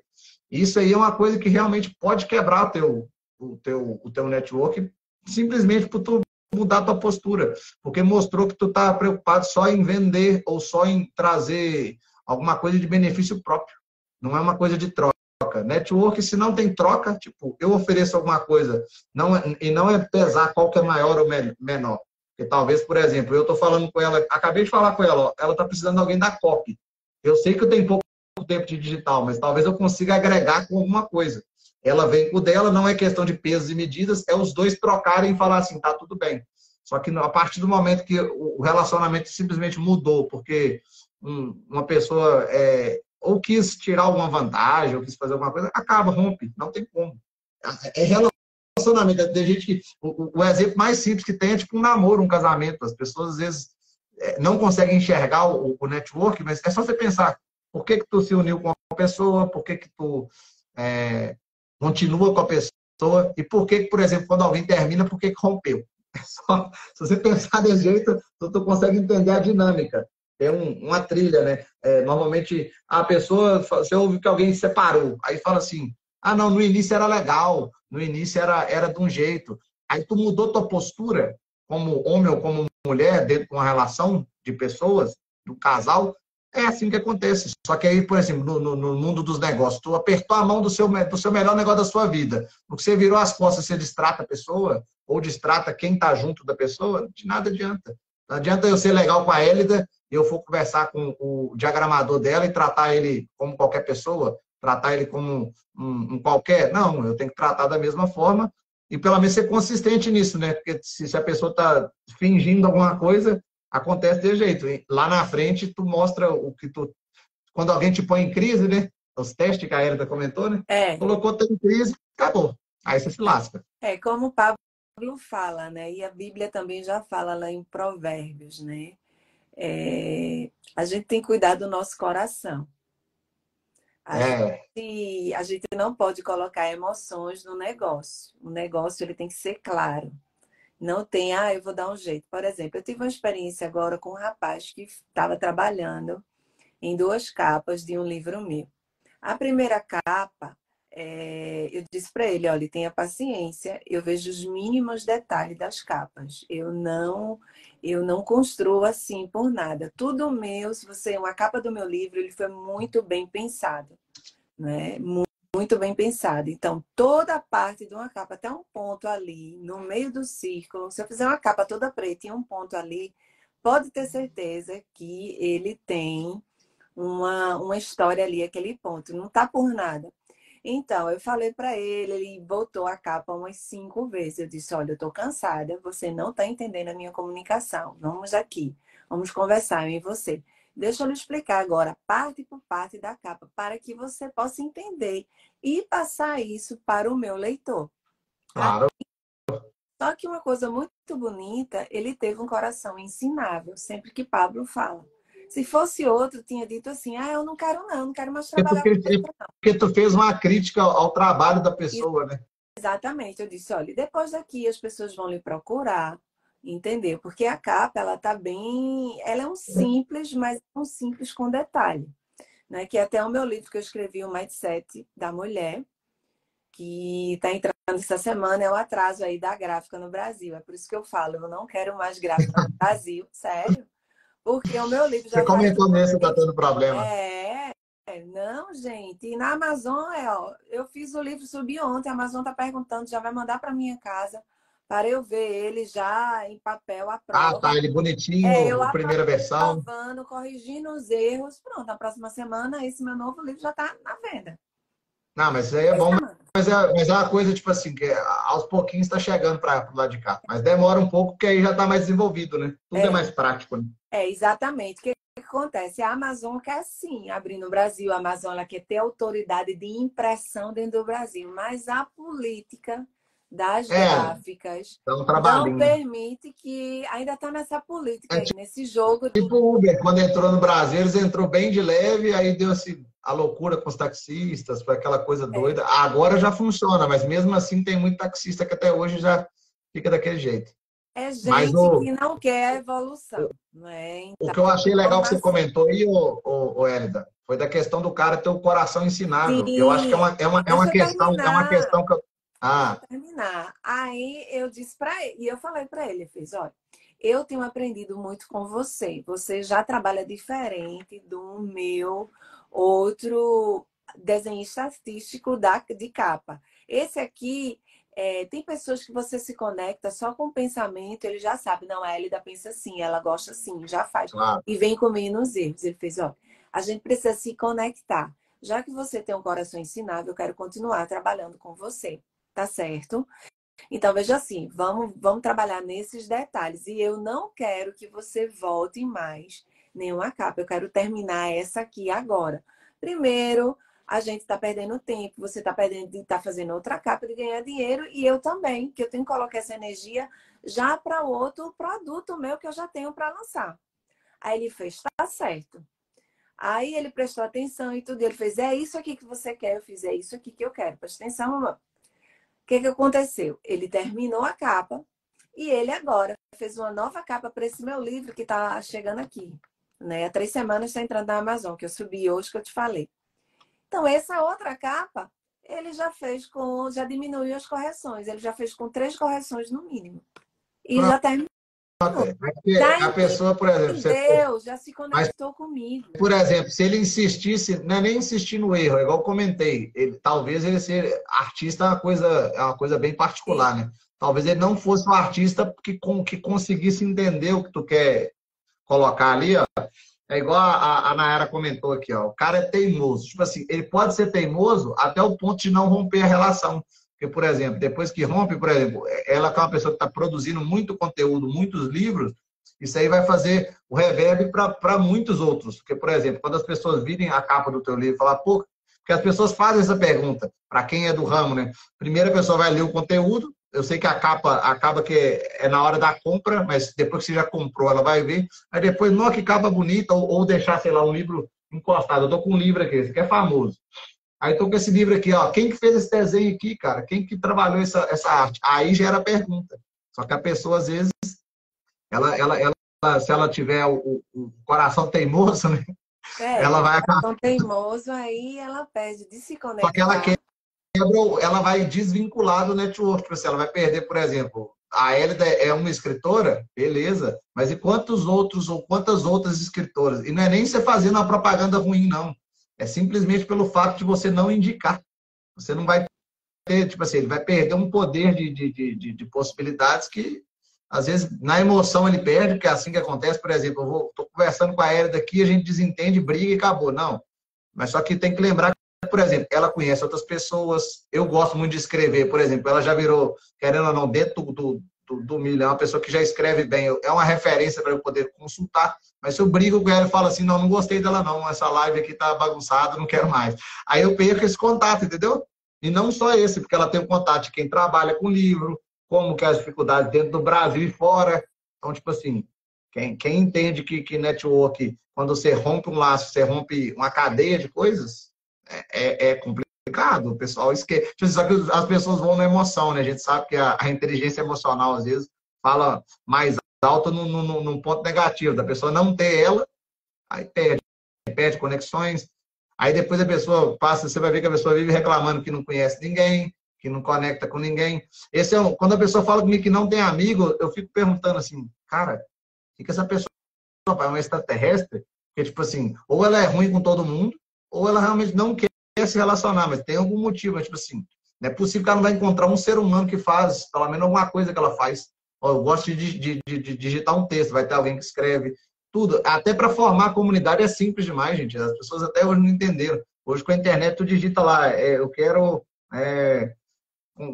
B: Isso aí é uma coisa que realmente pode quebrar teu, o teu, o teu network, simplesmente por tu mudar tua postura, porque mostrou que tu tá preocupado só em vender ou só em trazer alguma coisa de benefício próprio. Não é uma coisa de troca. Network, se não tem troca, tipo, eu ofereço alguma coisa não é, e não é pesar qual que é maior ou menor. Porque talvez, por exemplo, eu estou falando com ela, acabei de falar com ela, ó, ela está precisando de alguém da COP. Eu sei que eu tenho pouco tempo de digital, mas talvez eu consiga agregar com alguma coisa. Ela vem com o dela, não é questão de pesos e medidas, é os dois trocarem e falar assim, tá tudo bem. Só que a partir do momento que o relacionamento simplesmente mudou, porque uma pessoa é, ou quis tirar alguma vantagem, ou quis fazer alguma coisa, acaba, rompe, não tem como. É relacionamento. Tem gente que. O, o, exemplo mais simples que tem é tipo um namoro, um casamento. As pessoas às vezes é, não conseguem enxergar o, o network, mas é só você pensar por que, que tu se uniu com a pessoa, por que, que tu é, continua com a pessoa, e por que, por exemplo, quando alguém termina, por que, que rompeu. É só, se você pensar desse jeito, tu, tu consegue entender a dinâmica. Tem um, uma trilha, né? É, normalmente a pessoa, você ouve que alguém se separou, aí fala assim: ah, não, no início era legal, no início era, era de um jeito. Aí tu mudou tua postura como homem ou como mulher dentro de uma relação de pessoas, do casal, é assim que acontece. Só que aí, por exemplo, no, no, no, mundo dos negócios, tu apertou a mão do seu, do seu melhor negócio da sua vida. Porque você virou as costas, você distrata a pessoa, ou distrata quem está junto da pessoa, de nada adianta. Não adianta eu ser legal com a Hélida e eu for conversar com o diagramador dela e tratar ele como qualquer pessoa, tratar ele como um, um qualquer. Não, eu tenho que tratar da mesma forma e pelo menos ser consistente nisso, né? Porque se, se a pessoa está fingindo alguma coisa, acontece de jeito. Lá na frente, tu mostra o que tu. Quando alguém te põe em crise, né? Os testes que a Erika comentou, né?
A: É.
B: Colocou tu em crise, acabou. Aí você se lasca.
A: É, como o Pablo fala, né? E a Bíblia também já fala lá em Provérbios, né? É... a gente tem que cuidar do nosso coração. A, é. gente, a gente não pode colocar emoções no negócio. O negócio ele tem que ser claro. Não tem, ah, eu vou dar um jeito. Por exemplo, eu tive uma experiência agora com um rapaz que estava trabalhando em duas capas de um livro meu. A primeira capa, é, eu disse para ele, olha, tenha paciência, eu vejo os mínimos detalhes das capas. Eu não, eu não construo assim por nada. Tudo meu, se você uma capa do meu livro, ele foi muito bem pensado, né? Muito bem pensado. Então, toda a parte de uma capa, até um ponto ali, no meio do círculo, se eu fizer uma capa toda preta e um ponto ali, pode ter certeza que ele tem uma, uma história ali, aquele ponto. Não tá por nada. Então, eu falei para ele, ele botou a capa umas cinco vezes. Eu disse: Olha, eu tô cansada, você não está entendendo a minha comunicação. Vamos aqui, vamos conversar, eu e você. Deixa eu lhe explicar agora, parte por parte da capa, para que você possa entender e passar isso para o meu leitor.
B: Claro.
A: Só que uma coisa muito bonita, ele teve um coração ensinável, sempre que Pablo fala. Se fosse outro, tinha dito assim: ah, eu não quero não, não quero mais trabalhar
B: porque, tu, não. porque tu fez uma crítica ao trabalho da pessoa, né?
A: Exatamente. Eu disse: olha, depois daqui as pessoas vão lhe procurar, entendeu? Porque a capa, ela tá bem. Ela é um simples, mas é um simples com detalhe. Né? Que é até o meu livro que eu escrevi, o Mindset da Mulher, que está entrando essa semana, é o atraso aí da gráfica no Brasil. É por isso que eu falo, eu não quero mais gráfica no Brasil, sério. Porque o meu livro já.
B: Você comentou nesse, tá tendo problema.
A: É, não, gente. E na Amazon, é, ó, eu fiz o livro subir ontem, a Amazon tá perguntando, já vai mandar para minha casa para eu ver ele já em papel à prova.
B: Ah, tá, ele bonitinho, é, eu primeira versão.
A: Aprovando, corrigindo os erros. Pronto, na próxima semana esse meu novo livro já está na venda.
B: Não, mas aí é bom, mas é, mas é uma coisa, tipo assim, que aos pouquinhos está chegando para o lado de cá. Mas demora um pouco, porque aí já está mais desenvolvido, né? Tudo é, é mais prático, né?
A: É, exatamente. O que, que acontece? A Amazon quer sim abrir no Brasil, a Amazon ela quer ter autoridade de impressão dentro do Brasil, mas a política das é, gráficas não permite que ainda está nessa política, é, aí, nesse jogo.
B: Tipo o Uber, quando entrou no Brasil, eles entrou bem de leve, aí deu assim, a loucura com os taxistas, foi aquela coisa é. doida. Agora já funciona, mas mesmo assim tem muito taxista que até hoje já fica daquele jeito.
A: É gente o, que não quer evolução. Né?
B: Então, o que eu achei legal que você comentou aí, ô, ô, foi da questão do cara ter o coração ensinável. Sim. Eu acho que é uma, é uma, é uma questão, é uma questão que eu.
A: Ah. terminar. Aí eu disse para ele, e eu falei para ele, fez, olha, eu tenho aprendido muito com você. Você já trabalha diferente do meu outro desenhista artístico da, de capa. Esse aqui é, tem pessoas que você se conecta só com o pensamento, ele já sabe, não, a Elida pensa assim, ela gosta assim, já faz. Claro. E vem comigo nos erros. Ele fez, ó, a gente precisa se conectar. Já que você tem um coração ensinável, eu quero continuar trabalhando com você, tá certo? Então, veja assim, vamos, vamos trabalhar nesses detalhes. E eu não quero que você volte mais nenhuma capa. Eu quero terminar essa aqui agora. Primeiro, a gente está perdendo tempo, você está perdendo de estar tá fazendo outra capa de ganhar dinheiro e eu também, que eu tenho que colocar essa energia já para outro produto meu que eu já tenho para lançar. Aí ele fez, tá certo. Aí ele prestou atenção e tudo, ele fez, é isso aqui que você quer, eu fiz, é isso aqui que eu quero, presta atenção, mamãe. O que, que aconteceu? Ele terminou a capa e ele agora fez uma nova capa para esse meu livro que está chegando aqui. Né? Há três semanas está entrando na Amazon, que eu subi hoje que eu te falei. Então, essa outra capa, ele já fez com, já diminuiu as correções, ele já fez com três correções no mínimo. E Pronto. já terminou.
B: É já a pessoa, por exemplo,
A: Deus, já se conectou Mas, comigo.
B: Por exemplo, se ele insistisse, não é nem insistir no erro, é igual eu comentei, ele, talvez ele ser artista é uma coisa, é uma coisa bem particular, Sim. né? Talvez ele não fosse um artista que, que conseguisse entender o que tu quer colocar ali, ó. É igual a, a Nayara comentou aqui, ó. O cara é teimoso. Tipo assim, ele pode ser teimoso até o ponto de não romper a relação. Porque, por exemplo, depois que rompe, por exemplo, ela que é uma pessoa que está produzindo muito conteúdo, muitos livros, isso aí vai fazer o reverb para muitos outros. Porque, por exemplo, quando as pessoas virem a capa do teu livro e falar, pô, porque as pessoas fazem essa pergunta, para quem é do ramo, né? Primeiro a pessoa vai ler o conteúdo, eu sei que a capa acaba que é na hora da compra, mas depois que você já comprou, ela vai ver. Aí depois, não, que capa bonita, ou, ou deixar, sei lá, um livro encostado. Eu tô com um livro aqui, esse aqui é famoso. Aí tô com esse livro aqui, ó. Quem que fez esse desenho aqui, cara? Quem que trabalhou essa, essa arte? Aí gera a pergunta. Só que a pessoa, às vezes, ela, ela, ela se ela tiver o, o coração teimoso, né?
A: É, ela vai acabar. teimoso, aí ela pede de se conectar.
B: Só que ela quer ela vai desvincular do network. Tipo assim, ela vai perder, por exemplo, a Hélida é uma escritora, beleza, mas e quantos outros ou quantas outras escritoras? E não é nem você fazendo uma propaganda ruim, não. É simplesmente pelo fato de você não indicar. Você não vai ter, tipo assim, ele vai perder um poder de, de, de, de possibilidades que, às vezes, na emoção ele perde, porque é assim que acontece. Por exemplo, eu tô conversando com a Hélida aqui, a gente desentende, briga e acabou. Não. Mas só que tem que lembrar por exemplo, ela conhece outras pessoas. Eu gosto muito de escrever, por exemplo, ela já virou, querendo ou não, dentro do, do, do milho, é uma pessoa que já escreve bem, é uma referência para eu poder consultar. Mas se eu brigo com ela e falo assim, não, não gostei dela não, essa live aqui tá bagunçada, não quero mais. Aí eu perco esse contato, entendeu? E não só esse, porque ela tem o contato de quem trabalha com livro, como que é as dificuldades dentro do Brasil e fora. Então, tipo assim, quem, quem entende que, que network, quando você rompe um laço, você rompe uma cadeia de coisas, é, é complicado. O pessoal esquece. Tipo, só que as pessoas vão na emoção, né? A gente sabe que a, a inteligência emocional, às vezes, fala mais alto num, ponto negativo, da pessoa não ter ela, aí perde, perde conexões. Aí depois a pessoa passa, você vai ver que a pessoa vive reclamando que não conhece ninguém, que não conecta com ninguém. Esse é um, quando a pessoa fala comigo que não tem amigo, eu fico perguntando assim, cara, o que, que essa pessoa é uma extraterrestre? Porque, tipo assim, ou ela é ruim com todo mundo, ou ela realmente não quer se relacionar, mas tem algum motivo, tipo assim, não é possível que ela não vai encontrar um ser humano que faz, pelo menos alguma coisa que ela faz. Eu gosto de, de, de, de digitar um texto, vai ter alguém que escreve, tudo. Até para formar a comunidade é simples demais, gente. As pessoas até hoje não entenderam. Hoje com a internet tu digita lá, é, eu quero, é,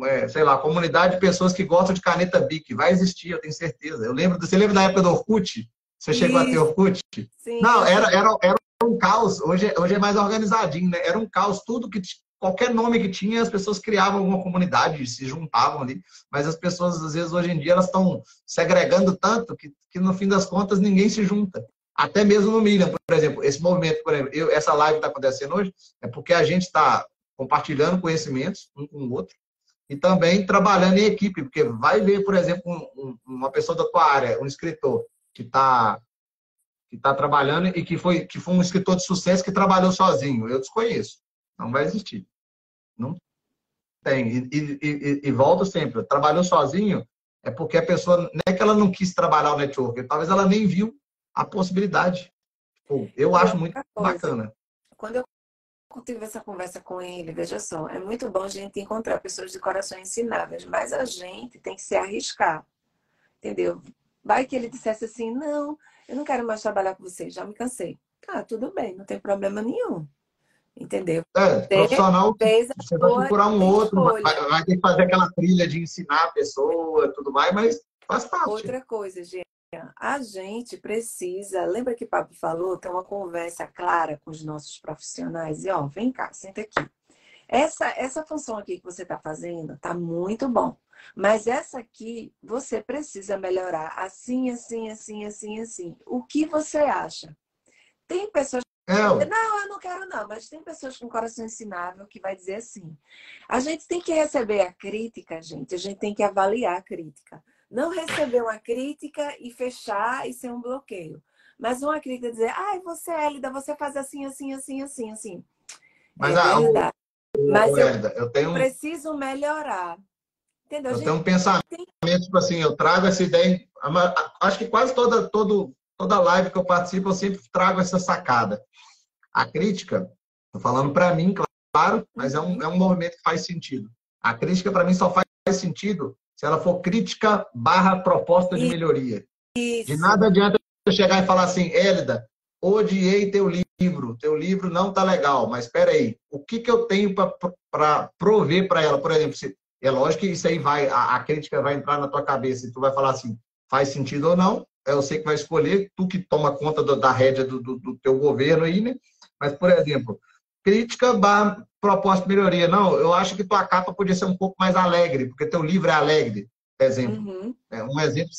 B: é, sei lá, comunidade de pessoas que gostam de caneta Bic. Vai existir, eu tenho certeza. Eu lembro, você lembra da época do Orkut? Você chegou Isso. a ter Orkut? Sim. Não, era, era, era um caos. Hoje, hoje é mais organizadinho, né? Era um caos. Tudo que qualquer nome que tinha, as pessoas criavam uma comunidade, se juntavam ali. Mas as pessoas, às vezes, hoje em dia, elas estão segregando tanto que, que, no fim das contas, ninguém se junta. Até mesmo no Miriam, por exemplo, esse movimento, por exemplo, eu, essa live está acontecendo hoje, é porque a gente está compartilhando conhecimentos um com o outro e também trabalhando em equipe, porque vai ver, por exemplo, um, uma pessoa da tua área, um escritor que está que tá trabalhando e que foi, que foi um escritor de sucesso que trabalhou sozinho. Eu desconheço. Não vai existir. Não tem. E, e, e, e volto sempre. Trabalhou sozinho é porque a pessoa, não é que ela não quis trabalhar o network, talvez ela nem viu a possibilidade. Pô, eu acho muito bacana.
A: Quando eu tive essa conversa com ele, veja só, é muito bom a gente encontrar pessoas de coração ensináveis, mas a gente tem que se arriscar, entendeu? Vai que ele dissesse assim, não, eu não quero mais trabalhar com você, já me cansei. Tá, tudo bem, não tem problema nenhum. Entendeu?
B: É, profissional, você vai procurar um outro, vai, vai, ter que fazer aquela trilha de ensinar a pessoa, tudo mais, mas faz parte.
A: Outra coisa, gente, a gente precisa, lembra que o Pablo falou, ter uma conversa clara com os nossos profissionais e ó, vem cá, senta aqui. Essa, essa função aqui que você está fazendo está muito bom. Mas essa aqui você precisa melhorar assim, assim, assim, assim, assim. O que você acha? Tem pessoas é. Não, eu não quero não, mas tem pessoas com coração ensinável que vai dizer assim. A gente tem que receber a crítica, gente. A gente tem que avaliar a crítica. Não receber uma crítica e fechar e ser um bloqueio. Mas uma crítica dizer, ai, você é Elida, você faz assim, assim, assim, assim, assim.
B: Mas, é a, verdade. O, mas eu, eu tenho...
A: preciso melhorar.
B: Entendeu? Eu tenho um pensamento, tem... tipo assim, eu trago essa ideia. Acho que quase toda, todo, toda live que eu participo, eu sempre trago essa sacada. A crítica, estou falando para mim, claro, mas é um, é um movimento que faz sentido. A crítica, para mim, só faz sentido se ela for crítica barra proposta de melhoria. Isso. De nada adianta eu chegar e falar assim, Hélida, odiei teu livro, teu livro não tá legal, mas espera aí, o que, que eu tenho para prover para ela? Por exemplo, se, é lógico que isso aí vai, a, a, crítica vai entrar na tua cabeça e tu vai falar assim, faz sentido ou não, é você que vai escolher, tu que toma conta do, da rédea do, do, do, teu governo aí, né? Mas, por exemplo, crítica barra proposta de melhoria. Não, eu acho que tua capa podia ser um pouco mais alegre, porque teu livro é alegre, exemplo. Uhum. É um exemplo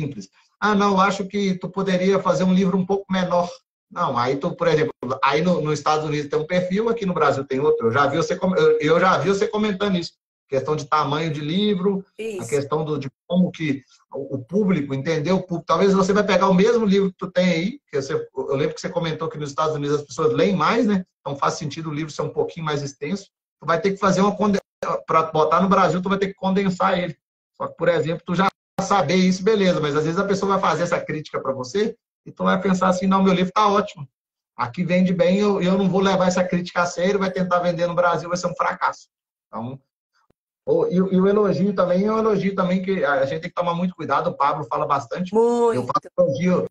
B: simples. Ah, não, eu acho que tu poderia fazer um livro um pouco menor. Não, aí tu, por exemplo, aí no, nos Estados Unidos tem um perfil, aqui no Brasil tem outro. Eu já vi você, eu já vi você comentando isso questão de tamanho de livro, Isso. a questão do, de como que o público entendeu. Talvez você vai pegar o mesmo livro que tu tem aí, que você, eu lembro que você comentou que nos Estados Unidos as pessoas leem mais, né? Então faz sentido o livro ser um pouquinho mais extenso. Tu vai ter que fazer uma para botar no Brasil, tu vai ter que condensar ele. Só que, por exemplo, tu já saber isso, beleza, mas às vezes a pessoa vai fazer essa crítica para você e tu vai pensar assim, não, meu livro tá ótimo. Aqui vende bem, eu, eu não vou levar essa crítica a sério, vai tentar vender no Brasil, vai ser um fracasso. Então, e, e, o elogio também é um elogio também que a gente tem que tomar muito cuidado. O Pablo fala bastante.
A: Muito.
B: Eu faço elogio.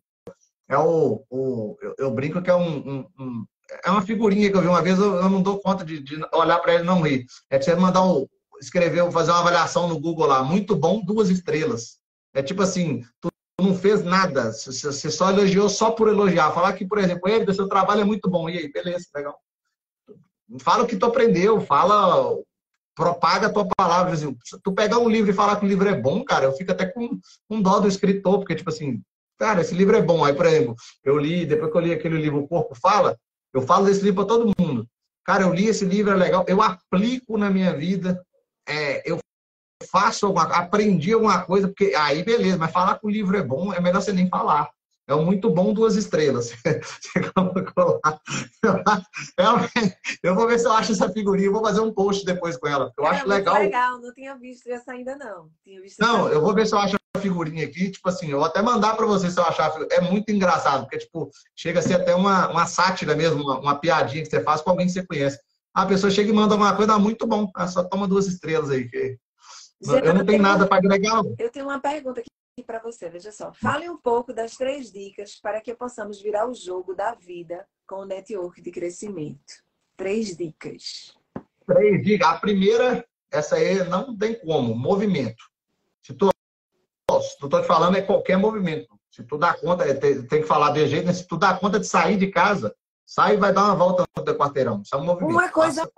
B: É o, o eu, eu, brinco que é um, um, um, é uma figurinha que eu vi uma vez. Eu, eu não dou conta de, de olhar para ele e não rir. É você mandar um, escrever, fazer uma avaliação no Google lá. Muito bom, duas estrelas. É tipo assim, tu não fez nada. Você só elogiou só por elogiar. Falar que, por exemplo, ele, seu trabalho é muito bom. E aí, beleza, legal. Fala o que tu aprendeu, fala propaga a tua palavra. Assim, tu pegar um livro e falar que o livro é bom, cara, eu fico até com, com dó do escritor, porque, tipo assim, cara, esse livro é bom. Aí, por exemplo, eu li, depois que eu li aquele livro O Corpo Fala, eu falo desse livro para todo mundo. Cara, eu li esse livro, é legal, eu aplico na minha vida, é, eu faço alguma aprendi alguma coisa, porque aí beleza, mas falar que o livro é bom, é melhor você nem falar. É um muito bom duas estrelas. eu vou ver se eu acho essa figurinha. vou fazer um post depois com ela. Eu é, acho legal.
A: legal, não tinha visto essa ainda não.
B: não, eu vou ver se eu acho a figurinha aqui. Tipo assim, eu vou até mandar para você se eu achar. É muito engraçado, porque tipo chega a ser até uma, uma sátira mesmo, uma, uma piadinha que você faz com alguém que você conhece. A pessoa chega e manda uma coisa muito bom. Ah, só toma duas estrelas aí. Que... eu não tenho nada para agregar.
A: Eu tenho uma pergunta aqui para você, veja só. Fale um pouco das três dicas para que possamos virar o jogo da vida com o network de crescimento. Três dicas.
B: Três dicas. A primeira, essa aí não tem como, movimento. Se tu, se tu tô te falando, é qualquer movimento. Se tu dá conta, é, tem, tem que falar de jeito, né? se tu dá conta de sair de casa, sai e vai dar uma volta no quarteirão. Isso é um movimento.
A: Uma coisa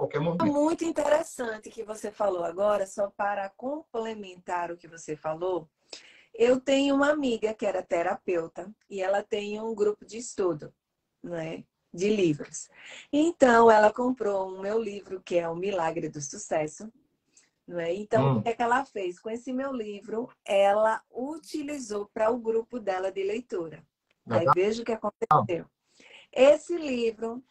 A: muito interessante que você falou agora, só para complementar o que você falou, eu tenho uma amiga que era terapeuta e ela tem um grupo de estudo, né? De livros. Então, ela comprou o um meu livro, que é O Milagre do Sucesso, é? Então, hum. o que, é que ela fez? Com esse meu livro, ela utilizou para o grupo dela de leitura. Aí veja o que aconteceu. Esse livro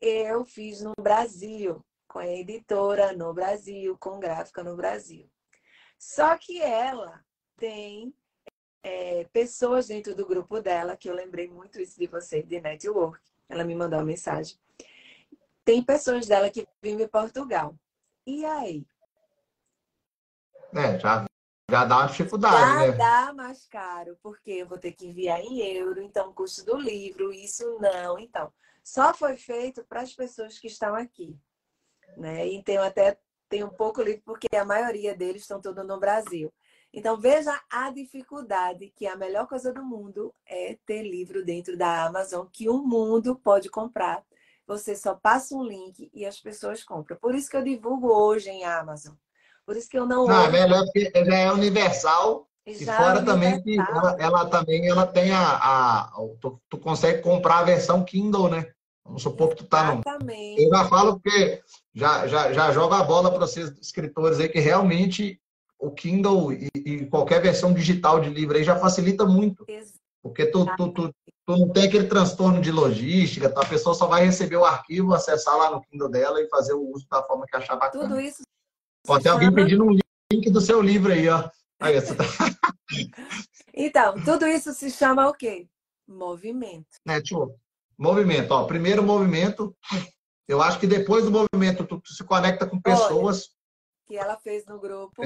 A: eu fiz no Brasil, com a editora no Brasil, com gráfica no Brasil. Só que ela tem é, pessoas dentro do grupo dela, que eu lembrei muito isso de você, de network. Ela me mandou uma mensagem. Tem pessoas dela que vivem em Portugal. E aí?
B: É, já, já dá uma dificuldade, já né?
A: Dá mais caro, porque eu vou ter que enviar em euro, então o custo do livro, isso não. Então, só foi feito para as pessoas que estão aqui. Né? Então, até tem um pouco livro, porque a maioria deles estão todos no Brasil. Então, veja a dificuldade, que a melhor coisa do mundo é ter livro dentro da Amazon, que o mundo pode comprar. Você só passa um link e as pessoas compram. Por isso que eu divulgo hoje em Amazon. Por isso que eu não.
B: Não, é melhor porque já é universal. E fora é também que ela, ela, também ela tem a. a tu, tu, consegue comprar a versão Kindle, né? Vamos supor que tu tá no. Eu já falo porque já, já, já joga a bola para vocês, escritores aí, que realmente o Kindle e, e, qualquer versão digital de livro aí já facilita muito. Porque tu, tu, tu, tu, não tem aquele transtorno de logística, a pessoa só vai receber o arquivo, acessar lá no Kindle dela e fazer o uso da forma que achar bacana.
A: Tudo isso
B: Pode ter alguém pedindo um link do seu livro aí, ó. Aí, tá...
A: então, tudo isso se chama o quê? Movimento.
B: Network. Movimento, ó. Primeiro movimento. Eu acho que depois do movimento, tu, tu se conecta com pessoas. Olha,
A: que ela fez no grupo.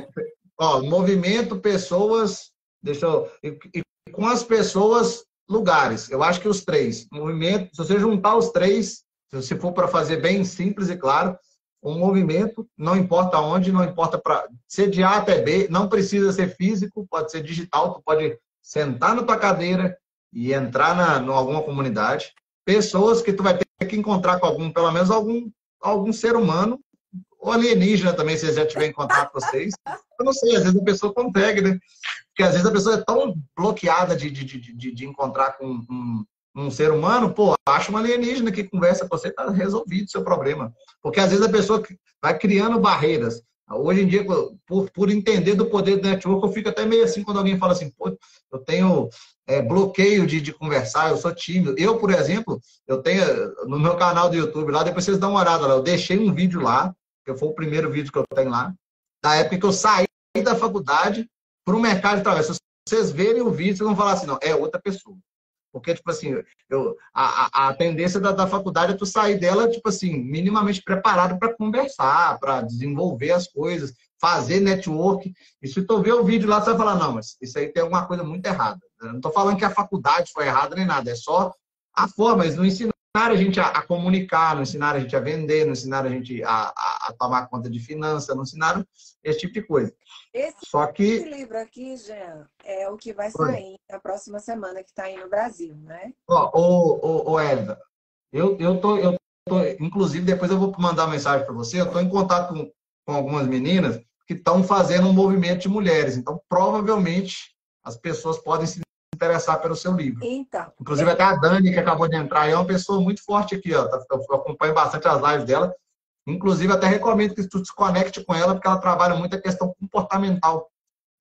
B: Ó, movimento, pessoas. Deixa eu. E, e com as pessoas, lugares. Eu acho que os três. Movimento, se você juntar os três, se for para fazer bem simples e claro, um movimento, não importa onde, não importa para ser de A até B, não precisa ser físico, pode ser digital, tu pode sentar na tua cadeira e entrar na em alguma comunidade, pessoas que tu vai ter que encontrar com algum, pelo menos algum algum ser humano ou alienígena também, se já tiver em contato com vocês. Eu não sei, às vezes a pessoa consegue, né? Porque às vezes a pessoa é tão bloqueada de, de, de, de encontrar com um, um ser humano, pô, acha uma alienígena que conversa com você, tá resolvido o seu problema. Porque às vezes a pessoa vai criando barreiras. Hoje em dia, por, por entender do poder do network, eu fico até meio assim quando alguém fala assim, pô, eu tenho é, bloqueio de, de conversar, eu sou tímido. Eu, por exemplo, eu tenho no meu canal do YouTube lá, depois vocês dão uma olhada lá, eu deixei um vídeo lá, que foi o primeiro vídeo que eu tenho lá, da época que eu saí da faculdade para o mercado de trabalho. Se vocês verem o vídeo, vocês vão falar assim, não, é outra pessoa. Porque, tipo assim, eu, a, a tendência da, da faculdade é tu sair dela, tipo assim, minimamente preparado para conversar, para desenvolver as coisas, fazer network. E se tu ver o vídeo lá, você vai falar, não, mas isso aí tem alguma coisa muito errada. Eu não estou falando que a faculdade foi errada nem nada, é só a forma, eles não ensinaram a gente a, a comunicar, não ensinaram a gente a vender, não ensinaram a gente a, a, a tomar conta de finanças, não ensinaram esse tipo de coisa.
A: Esse, Só que... esse livro aqui, Jean, é o que vai sair na próxima semana que está aí no Brasil, né? Ó,
B: ô, ô, Elida, eu, eu, tô, eu tô, inclusive, depois eu vou mandar uma mensagem para você, eu estou em contato com, com algumas meninas que estão fazendo um movimento de mulheres. Então, provavelmente, as pessoas podem se interessar pelo seu livro.
A: Então.
B: Inclusive, até a Dani, que acabou de entrar, é uma pessoa muito forte aqui, ó. Tá, eu acompanho bastante as lives dela. Inclusive, até recomendo que tu se conecte com ela, porque ela trabalha muito a questão comportamental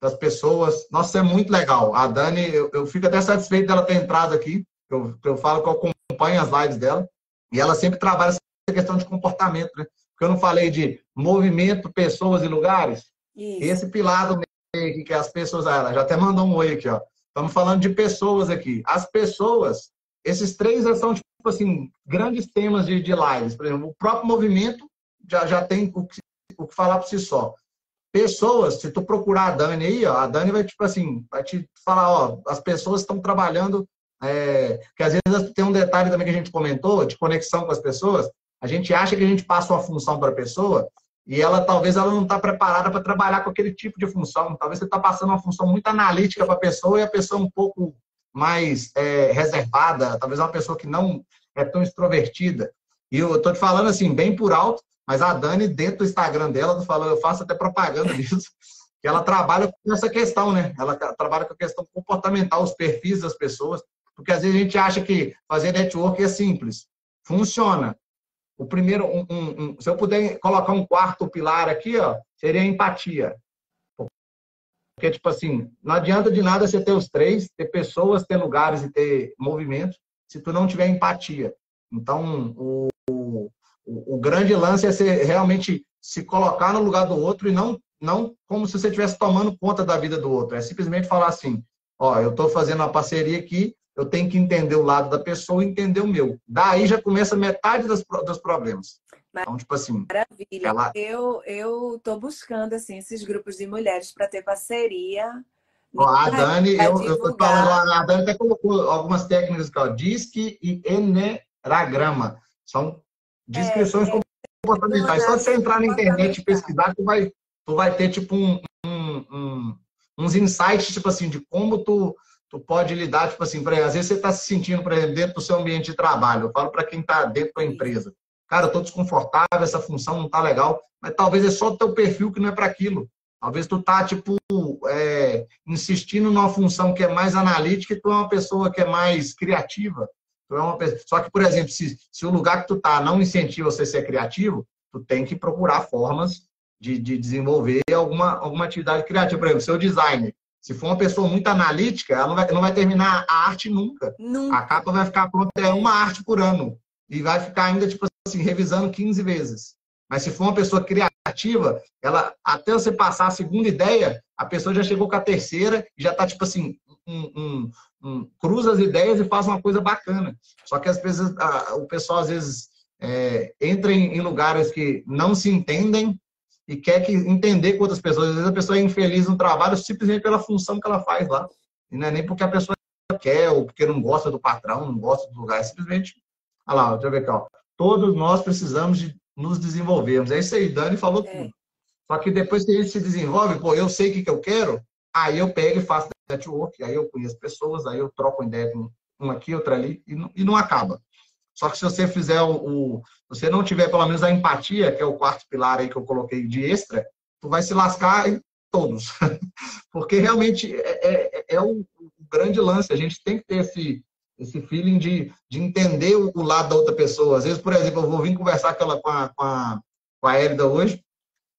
B: das pessoas. Nossa, é muito legal. A Dani, eu, eu fico até satisfeito dela ter entrado aqui. Eu, eu falo que eu acompanho as lives dela. E ela sempre trabalha essa questão de comportamento, né? Porque eu não falei de movimento, pessoas e lugares. Isso. Esse pilar do meio aqui, que é as pessoas, ela já até mandou um oi aqui, ó. Estamos falando de pessoas aqui. As pessoas, esses três são, tipo assim, grandes temas de, de lives. Por exemplo, o próprio movimento já, já tem o que, o que falar por si só. Pessoas, se tu procurar a Dani aí, ó, a Dani vai, tipo assim, vai te falar, ó, as pessoas estão trabalhando, é, que às vezes tem um detalhe também que a gente comentou, de conexão com as pessoas, a gente acha que a gente passa uma função para a pessoa e ela talvez ela não está preparada para trabalhar com aquele tipo de função. Talvez você está passando uma função muito analítica para a pessoa e a pessoa um pouco mais é, reservada, talvez uma pessoa que não é tão extrovertida. E eu estou te falando assim, bem por alto, mas a Dani, dentro do Instagram dela, falou, eu faço até propaganda disso, que ela trabalha com essa questão, né? Ela trabalha com a questão comportamental, os perfis das pessoas, porque às vezes a gente acha que fazer network é simples. Funciona. O primeiro, um, um, um, se eu puder colocar um quarto pilar aqui, ó, seria a empatia. Porque, tipo assim, não adianta de nada você ter os três, ter pessoas, ter lugares e ter movimentos, se tu não tiver empatia. Então, o, o, o grande lance é você realmente se colocar no lugar do outro e não, não como se você estivesse tomando conta da vida do outro. É simplesmente falar assim, ó, eu estou fazendo uma parceria aqui, eu tenho que entender o lado da pessoa e entender o meu. Daí já começa metade dos, dos problemas. Então, tipo assim.
A: Maravilha. Ela... Eu eu tô buscando assim esses grupos de mulheres para ter parceria.
B: A Dani, eu, eu tô falando, a Dani até colocou algumas técnicas aqui, ó, DISC e Eneragrama. São descrições é, comportamentais. É, Só de você entrar na internet e pesquisar, tu vai, tu vai ter tipo um, um, um, uns insights, tipo assim, de como tu tu pode lidar, tipo assim, exemplo, às vezes você está se sentindo, por exemplo, dentro do seu ambiente de trabalho. Eu falo para quem está dentro da empresa. Cara, eu estou desconfortável, essa função não está legal, mas talvez é só o teu perfil que não é para aquilo. Talvez tu tá, tipo, é, insistindo numa função que é mais analítica e tu é uma pessoa que é mais criativa. Tu é uma pessoa... Só que, por exemplo, se, se o lugar que tu tá não incentiva você a ser criativo, tu tem que procurar formas de, de desenvolver alguma, alguma atividade criativa. Por exemplo, seu designer. Se for uma pessoa muito analítica, ela não vai, não vai terminar a arte nunca. nunca. A capa vai ficar pronta, é uma arte por ano. E vai ficar ainda, tipo assim, revisando 15 vezes. Mas se for uma pessoa criativa, ela até você passar a segunda ideia, a pessoa já chegou com a terceira e já está, tipo assim, um, um, um, cruza as ideias e faz uma coisa bacana. Só que às vezes a, o pessoal às vezes é, entra em, em lugares que não se entendem e quer que entender com outras pessoas. Às vezes a pessoa é infeliz no trabalho simplesmente pela função que ela faz lá. E não é nem porque a pessoa quer ou porque não gosta do patrão, não gosta do lugar. É simplesmente, olha lá, deixa eu ver aqui, ó. Todos nós precisamos de nos desenvolvermos. É isso aí, Dani falou é. tudo. Só que depois que a gente se desenvolve, pô, eu sei o que, que eu quero, aí eu pego e faço network, aí eu conheço pessoas, aí eu troco ideia com um aqui, outro ali, e não, e não acaba. Só que se você fizer o, o, você não tiver pelo menos a empatia, que é o quarto pilar aí que eu coloquei de extra, tu vai se lascar em todos. Porque realmente é, é, é o, grande lance. A gente tem que ter esse, esse feeling de, de entender o, o, lado da outra pessoa. Às vezes, por exemplo, eu vou vir conversar com, ela, com, a, com, a, com a Hélida hoje,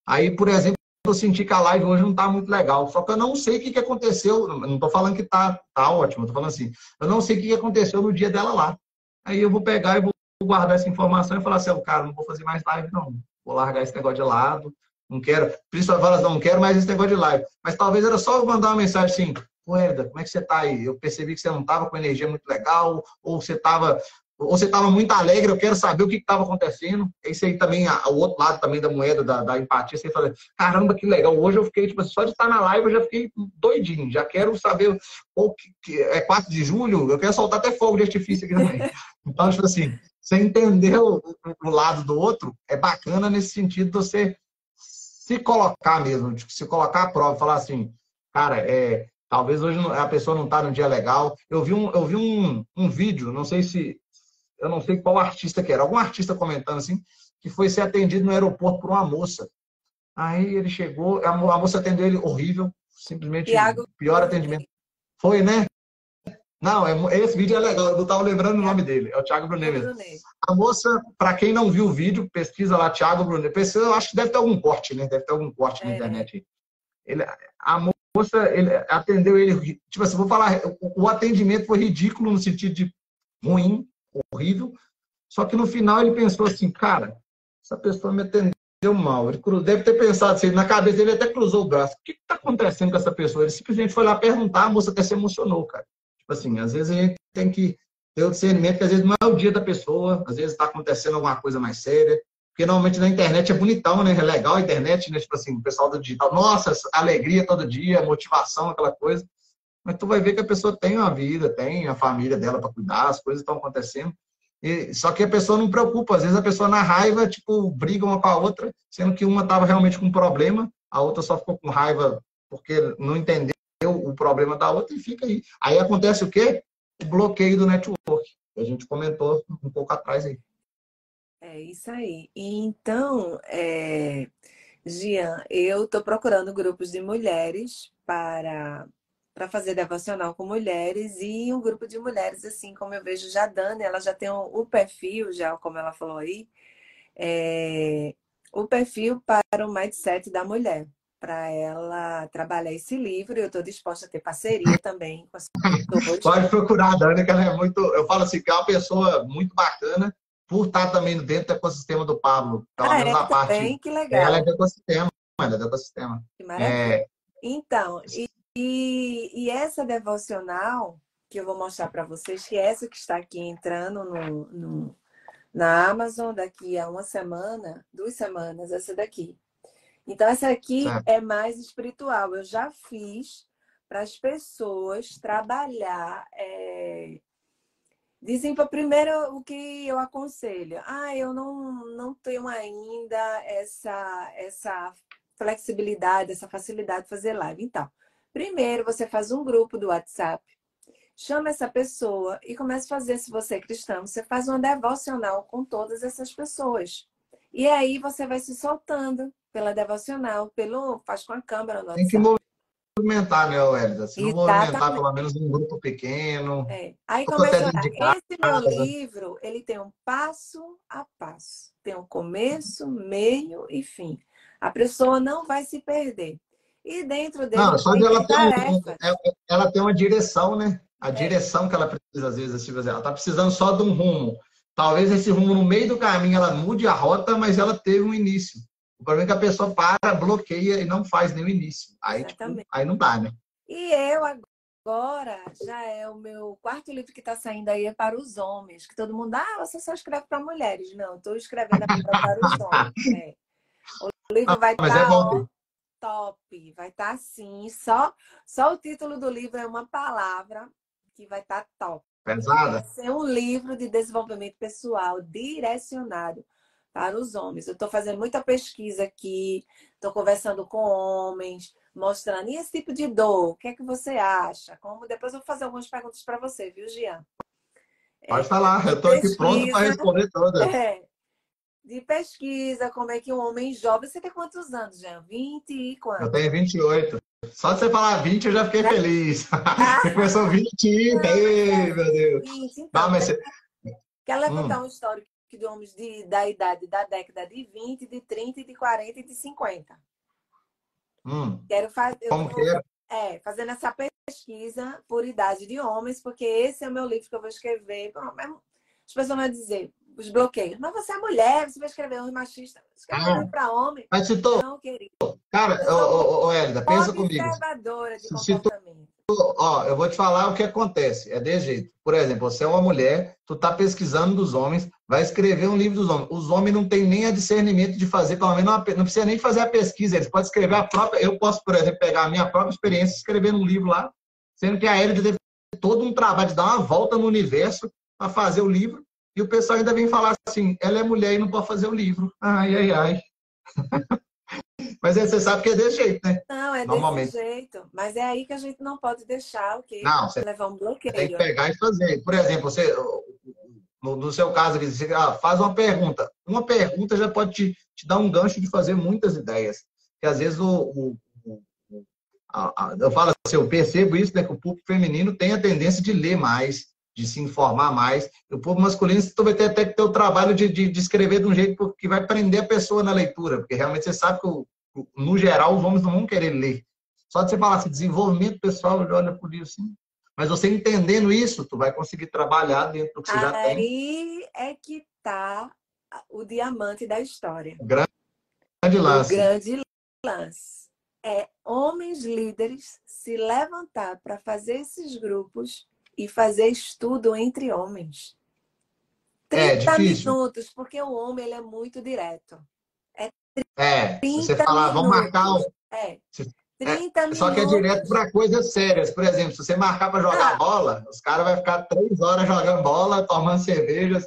B: aí, por exemplo, eu senti que a live hoje não está muito legal. Só que eu não sei o que, que aconteceu. Não estou falando que está tá ótimo, estou falando assim. Eu não sei o que, que aconteceu no dia dela lá. Aí eu vou pegar e vou guardar essa informação e falar assim, oh, cara, não vou fazer mais live, não. Vou largar esse negócio de lado. Não quero, principalmente não quero mais esse negócio de live. Mas talvez era só mandar uma mensagem assim, Herda, como é que você está aí? Eu percebi que você não estava com energia muito legal, ou você estava ou você estava muito alegre, eu quero saber o que estava acontecendo. Esse aí também, o outro lado também da moeda, da, da empatia, você fala, caramba, que legal. Hoje eu fiquei, tipo, só de estar na live eu já fiquei doidinho. Já quero saber, que, que é 4 de julho, eu quero soltar até fogo de artifício aqui também. Então, tipo assim, você entender o, o lado do outro é bacana nesse sentido de você se colocar mesmo, de se colocar à prova, falar assim, cara, é, talvez hoje a pessoa não está num dia legal. Eu vi um, eu vi um, um vídeo, não sei se eu não sei qual artista que era, algum artista comentando assim, que foi ser atendido no aeroporto por uma moça. Aí ele chegou, a moça atendeu ele horrível, simplesmente Thiago... pior atendimento. Foi, né? Não, é, esse vídeo é legal, eu não estava lembrando o nome dele, é o Thiago Brunet mesmo. A moça, para quem não viu o vídeo, pesquisa lá Thiago Brunet. Pesquisa, eu acho que deve ter algum corte, né? Deve ter algum corte é. na internet. Ele, a moça ele atendeu ele, tipo assim, vou falar, o atendimento foi ridículo no sentido de ruim, horrível. Só que no final ele pensou assim, cara, essa pessoa me atendeu mal. Ele deve ter pensado assim, na cabeça dele até cruzou o braço. O que está acontecendo com essa pessoa? Ele simplesmente foi lá perguntar, a moça até se emocionou, cara. Tipo assim, às vezes a gente tem que ter o discernimento que às vezes não é o dia da pessoa, às vezes está acontecendo alguma coisa mais séria. Porque normalmente na internet é bonitão, né? É legal a internet, né? Tipo assim, o pessoal do digital, nossa, alegria todo dia, motivação, aquela coisa mas tu vai ver que a pessoa tem uma vida, tem a família dela para cuidar, as coisas estão acontecendo. E, só que a pessoa não preocupa. Às vezes a pessoa na raiva, tipo, briga uma com a outra, sendo que uma estava realmente com um problema, a outra só ficou com raiva porque não entendeu o problema da outra e fica aí. Aí acontece o quê? bloqueio do network. A gente comentou um pouco atrás aí.
A: É isso aí. Então, é... Gian, eu estou procurando grupos de mulheres para para fazer devocional com mulheres e um grupo de mulheres, assim como eu vejo já Dani, ela já tem o, perfil, já como ela falou aí, é, o perfil para o mindset da mulher, para ela trabalhar esse livro. Eu estou disposta a ter parceria também com as
B: pessoas. Pode procurar a Dani, que ela é muito. Eu falo assim, que é uma pessoa muito bacana, por estar também dentro do ecossistema do Pablo.
A: Pelo ah, menos é, a parte. que legal.
B: Ela é do ecossistema, ela é do ecossistema.
A: Que maravilha. É... Então, e e, e essa devocional, que eu vou mostrar para vocês, que é essa que está aqui entrando no, no, na Amazon daqui a uma semana, duas semanas, essa daqui. Então, essa aqui é mais espiritual. Eu já fiz para as pessoas trabalhar. É... Dizem para primeiro o que eu aconselho. Ah, eu não, não tenho ainda essa, essa flexibilidade, essa facilidade de fazer live. Então, Primeiro, você faz um grupo do WhatsApp, chama essa pessoa e começa a fazer, se você é cristão, você faz uma devocional com todas essas pessoas. E aí você vai se soltando pela devocional, pelo faz com a câmera no.
B: Tem que movimentar, né, Elida? Se não movimentar pelo menos um grupo pequeno.
A: É. Aí começa a Esse meu livro, ele tem um passo a passo. Tem um começo, meio e fim. A pessoa não vai se perder. E dentro dele. Não,
B: só de ela ter, um, é, é, ela tem uma direção, né? A é. direção que ela precisa, às vezes, tipo assim, ela está precisando só de um rumo. Talvez esse rumo, no meio do caminho, ela mude a rota, mas ela teve um início. O problema é que a pessoa para, bloqueia e não faz nenhum início. Aí, tipo, aí não dá, né?
A: E eu agora já é o meu quarto livro que está saindo aí é para os homens, que todo mundo, ah, você só escreve para mulheres. Não, estou escrevendo para os homens. É. O livro vai estar. Mas é top. Vai estar tá assim. Só, só o título do livro é uma palavra que vai estar tá top.
B: Pesada. Vai
A: ser um livro de desenvolvimento pessoal direcionado para os homens. Eu estou fazendo muita pesquisa aqui, estou conversando com homens, mostrando e esse tipo de dor, o que é que você acha? Como depois eu vou fazer algumas perguntas para você, viu, Gian?
B: Pode é, falar, eu estou aqui pronto para responder todas. É,
A: de pesquisa, como é que um homem jovem. Você tem quantos anos, Jean? 20 e quantos?
B: Eu tenho 28. Só de você falar 20, eu já fiquei feliz. Ah, você começou 20, ei, meu Deus. 20, então,
A: Não, mas você... Quer levantar hum. um histórico de homens de, da idade da década de 20, de 30, de 40 e de 50.
B: Hum.
A: Quero fazer.
B: Como que é?
A: É, fazendo essa pesquisa por idade de homens, porque esse é o meu livro que eu vou escrever. As pessoas vão dizer, os bloqueios. Mas você é mulher, você vai escrever um machista. Escreve ah, para homem.
B: Mas se tô... Não, querido. Cara, ô, ô, Hélida, pensa comigo.
A: Observadora de
B: se comportamento. Ó, eu vou te falar o que acontece. É de jeito. Por exemplo, você é uma mulher, tu tá pesquisando dos homens, vai escrever um livro dos homens. Os homens não têm nem a discernimento de fazer, pelo menos, uma, não precisa nem fazer a pesquisa. Eles podem escrever a própria. Eu posso, por exemplo, pegar a minha própria experiência e escrever um livro lá, sendo que a Hélida teve todo um trabalho de dar uma volta no universo para fazer o livro e o pessoal ainda vem falar assim, ela é mulher e não pode fazer o livro. Ai, ai, ai. Mas aí você sabe que é desse jeito, né?
A: Não, é Normalmente. desse jeito. Mas é aí que a gente não pode deixar o quê?
B: Não, você
A: levar um bloqueio.
B: Tem que pegar e fazer. Por exemplo, você, no, no seu caso, você ah, faz uma pergunta. Uma pergunta já pode te, te, dar um gancho de fazer muitas ideias. Porque às vezes o, o, o a, a, eu falo assim, eu percebo isso, né? Que o público feminino tem a tendência de ler mais de se informar mais. O povo masculino, você vai ter até que ter o trabalho de, de, de, escrever de um jeito que vai prender a pessoa na leitura, porque realmente você sabe que, no geral, os homens não vão querer ler. Só de você falar assim, desenvolvimento pessoal, ele olha por isso, sim. Mas você entendendo isso, tu vai conseguir trabalhar dentro do que você Aí já tem.
A: Aí é que está o diamante da história.
B: O grande, grande lance.
A: O grande lance. É homens líderes se levantar para fazer esses grupos e fazer estudo entre homens. 30 é minutos, porque o homem ele é muito direto.
B: É, você falar, vamos marcar um...
A: É. 30 é.
B: Só que é direto para coisas sérias. Por exemplo, se você marcar para jogar ah. bola, os caras vão ficar três horas jogando bola, tomando cerveja,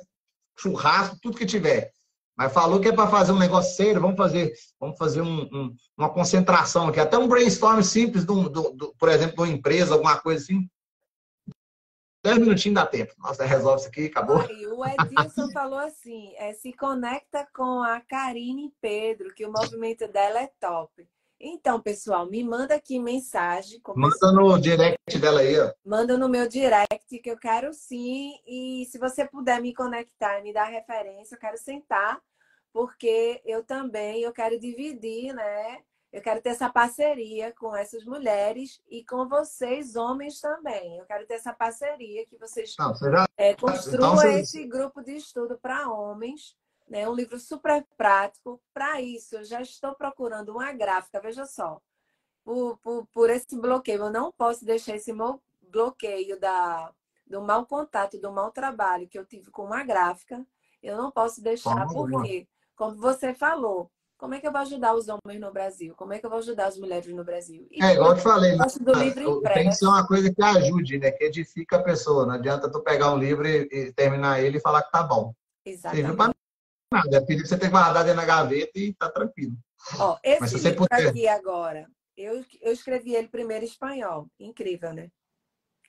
B: churrasco, tudo que tiver. Mas falou que é para fazer um negócio sério, vamos fazer, vamos fazer um, um, uma concentração aqui. Até um brainstorm simples, do, do, do, por exemplo, de uma empresa, alguma coisa assim. 10 minutinhos dá tempo. Nossa, resolve isso aqui, acabou.
A: Ai, o Edilson falou assim: é, se conecta com a Karine Pedro, que o movimento dela é top. Então, pessoal, me manda aqui mensagem.
B: Manda no direct dela aí, ó.
A: Manda no meu direct, que eu quero sim. E se você puder me conectar e me dar referência, eu quero sentar, porque eu também eu quero dividir, né? Eu quero ter essa parceria com essas mulheres e com vocês, homens também. Eu quero ter essa parceria que vocês Não, já... é, construam então, esse grupo de estudo para homens né? Um livro super prático. Para isso, eu já estou procurando uma gráfica, veja só. Por, por, por esse bloqueio, eu não posso deixar esse bloqueio da, do mau contato, do mau trabalho que eu tive com uma gráfica. Eu não posso deixar, porque, como você falou, como é que eu vou ajudar os homens no Brasil? Como é que eu vou ajudar as mulheres no Brasil?
B: E é, igual eu te falei, né? do livro tem que ser uma coisa que ajude, né? Que edifica a pessoa. Não adianta tu pegar um livro e, e terminar ele e falar que tá bom.
A: Exatamente
B: nada. É pedir você ter guardado ele na gaveta e tá tranquilo.
A: Ó, esse Mas livro puder... aqui agora, eu, eu escrevi ele primeiro em espanhol. Incrível, né?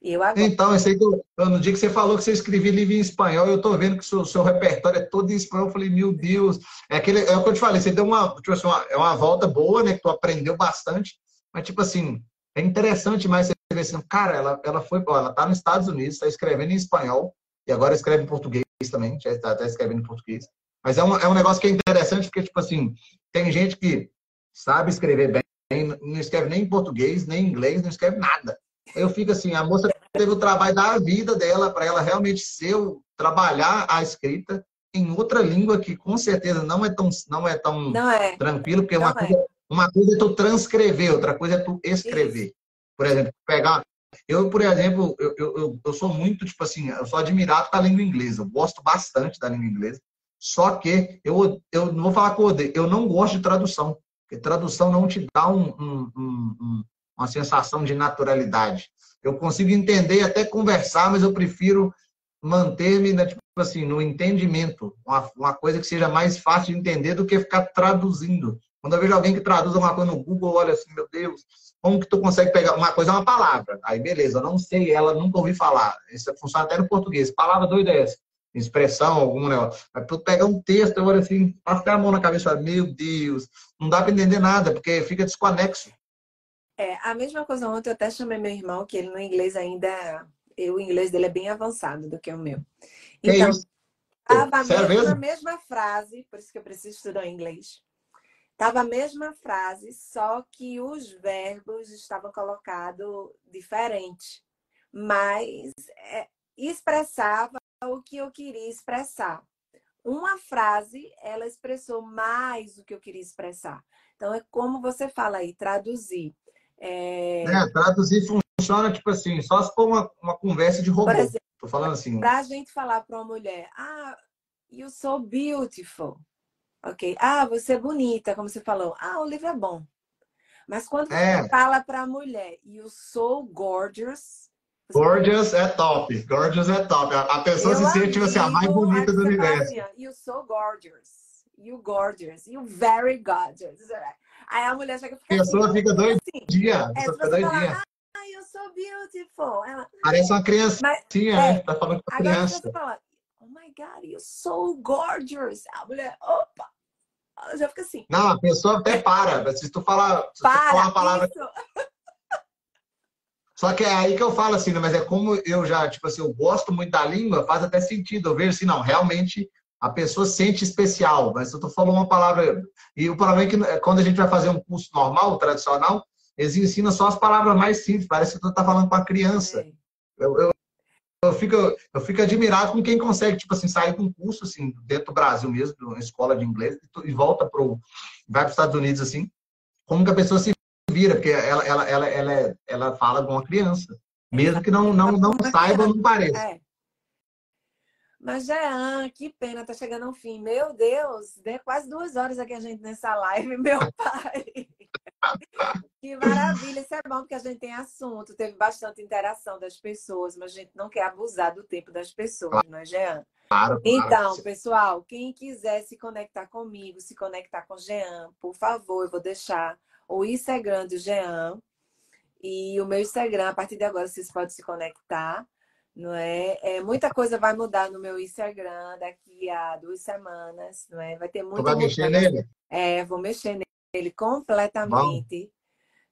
B: Eu agora... Então, esse aí, no dia que você falou que você escrevia livro em espanhol, eu tô vendo que o seu, seu repertório é todo em espanhol. Eu falei, meu Deus, é, aquele, é o que eu te falei, você deu uma, tipo assim, uma, é uma volta boa, né? Que tu aprendeu bastante, mas tipo assim, é interessante mais você ver assim, cara, ela, ela foi, ela tá nos Estados Unidos, está escrevendo em espanhol, e agora escreve em português também, já está até escrevendo em português. Mas é um, é um negócio que é interessante, porque, tipo assim, tem gente que sabe escrever bem, não escreve nem em português, nem em inglês, não escreve nada. Eu fico assim, a moça teve o trabalho da vida dela para ela realmente ser, trabalhar a escrita em outra língua que com certeza não é tão, não é tão não é. tranquilo, porque uma, é. coisa, uma coisa é tu transcrever, outra coisa é tu escrever. Isso. Por exemplo, pegar. Eu, por exemplo, eu, eu, eu sou muito, tipo assim, eu sou admirado pela língua inglesa, eu gosto bastante da língua inglesa. Só que eu, eu não vou falar com odeio, eu não gosto de tradução. Porque tradução não te dá um, um, um, uma sensação de naturalidade. Eu consigo entender até conversar, mas eu prefiro manter-me né, tipo assim, no entendimento. Uma, uma coisa que seja mais fácil de entender do que ficar traduzindo. Quando eu vejo alguém que traduz uma coisa no Google, olha assim, meu Deus, como que tu consegue pegar uma coisa, uma palavra. Aí, beleza, eu não sei ela, nunca ouvi falar. Isso funciona até no português. Palavra doida é essa expressão, algum negócio. Mas tu pega um texto, eu olho assim, passa a mão na cabeça e fala, meu Deus, não dá para entender nada, porque fica desconexo.
A: É, a mesma coisa ontem eu até chamei meu irmão, que ele no inglês ainda, o inglês dele é bem avançado do que o meu. Então, estava a mesma, mesma frase, por isso que eu preciso estudar inglês. Estava a mesma frase, só que os verbos estavam colocados diferente. Mas é, expressava o que eu queria expressar. Uma frase, ela expressou mais o que eu queria expressar. Então, é como você fala aí, traduzir.
B: É, é traduzir funciona, tipo assim, só se for uma, uma conversa de robô. Por exemplo, Tô falando assim.
A: Pra a gente falar para uma mulher, ah, you so beautiful. Ok? Ah, você é bonita, como você falou. Ah, o livro é bom. Mas quando é. você fala para a mulher, you so gorgeous,
B: Gorgeous é top. Gorgeous é top. A pessoa se sente tipo assim, a mais bonita do universo.
A: You so gorgeous. You gorgeous. You very gorgeous. Aí a mulher chega
B: fica A pessoa assim, fica doidinha. Assim, é, fica doidinha.
A: Ah, you so beautiful. Ela,
B: Parece uma criancinha, né? É, tá falando com a criança.
A: Você fala, oh my God, you're so gorgeous. A mulher, opa. Ela já fica assim.
B: Não, a pessoa até para. Se tu falar, se para, tu falar uma palavra... Isso. Só que é aí que eu falo assim, né? mas é como eu já, tipo assim, eu gosto muito da língua, faz até sentido. Eu vejo assim, não, realmente a pessoa sente especial, mas eu tô falando uma palavra. E o problema é que é, quando a gente vai fazer um curso normal, tradicional, eles ensinam só as palavras mais simples, parece que tu tá falando com a criança. Eu, eu, eu, fico, eu fico admirado com quem consegue, tipo assim, sair com um curso, assim, dentro do Brasil mesmo, uma escola de inglês, e volta pro. vai para os Estados Unidos, assim, como que a pessoa se vira, porque ela, ela, ela, ela, ela fala com uma criança. Mesmo que não, não, não saiba, não pareça. É.
A: Mas, Jean, que pena, tá chegando ao fim. Meu Deus, deu quase duas horas aqui a gente nessa live, meu pai. que maravilha, isso é bom porque a gente tem assunto, teve bastante interação das pessoas, mas a gente não quer abusar do tempo das pessoas, não é, Jean? Claro, então, claro. pessoal, quem quiser se conectar comigo, se conectar com o Jean, por favor, eu vou deixar o Instagram do Jean. E o meu Instagram, a partir de agora, vocês podem se conectar. Não é? é? Muita coisa vai mudar no meu Instagram daqui a duas semanas, não é? Vai ter muita. Tu
B: vai mexer nele?
A: É, vou mexer nele completamente. Bom.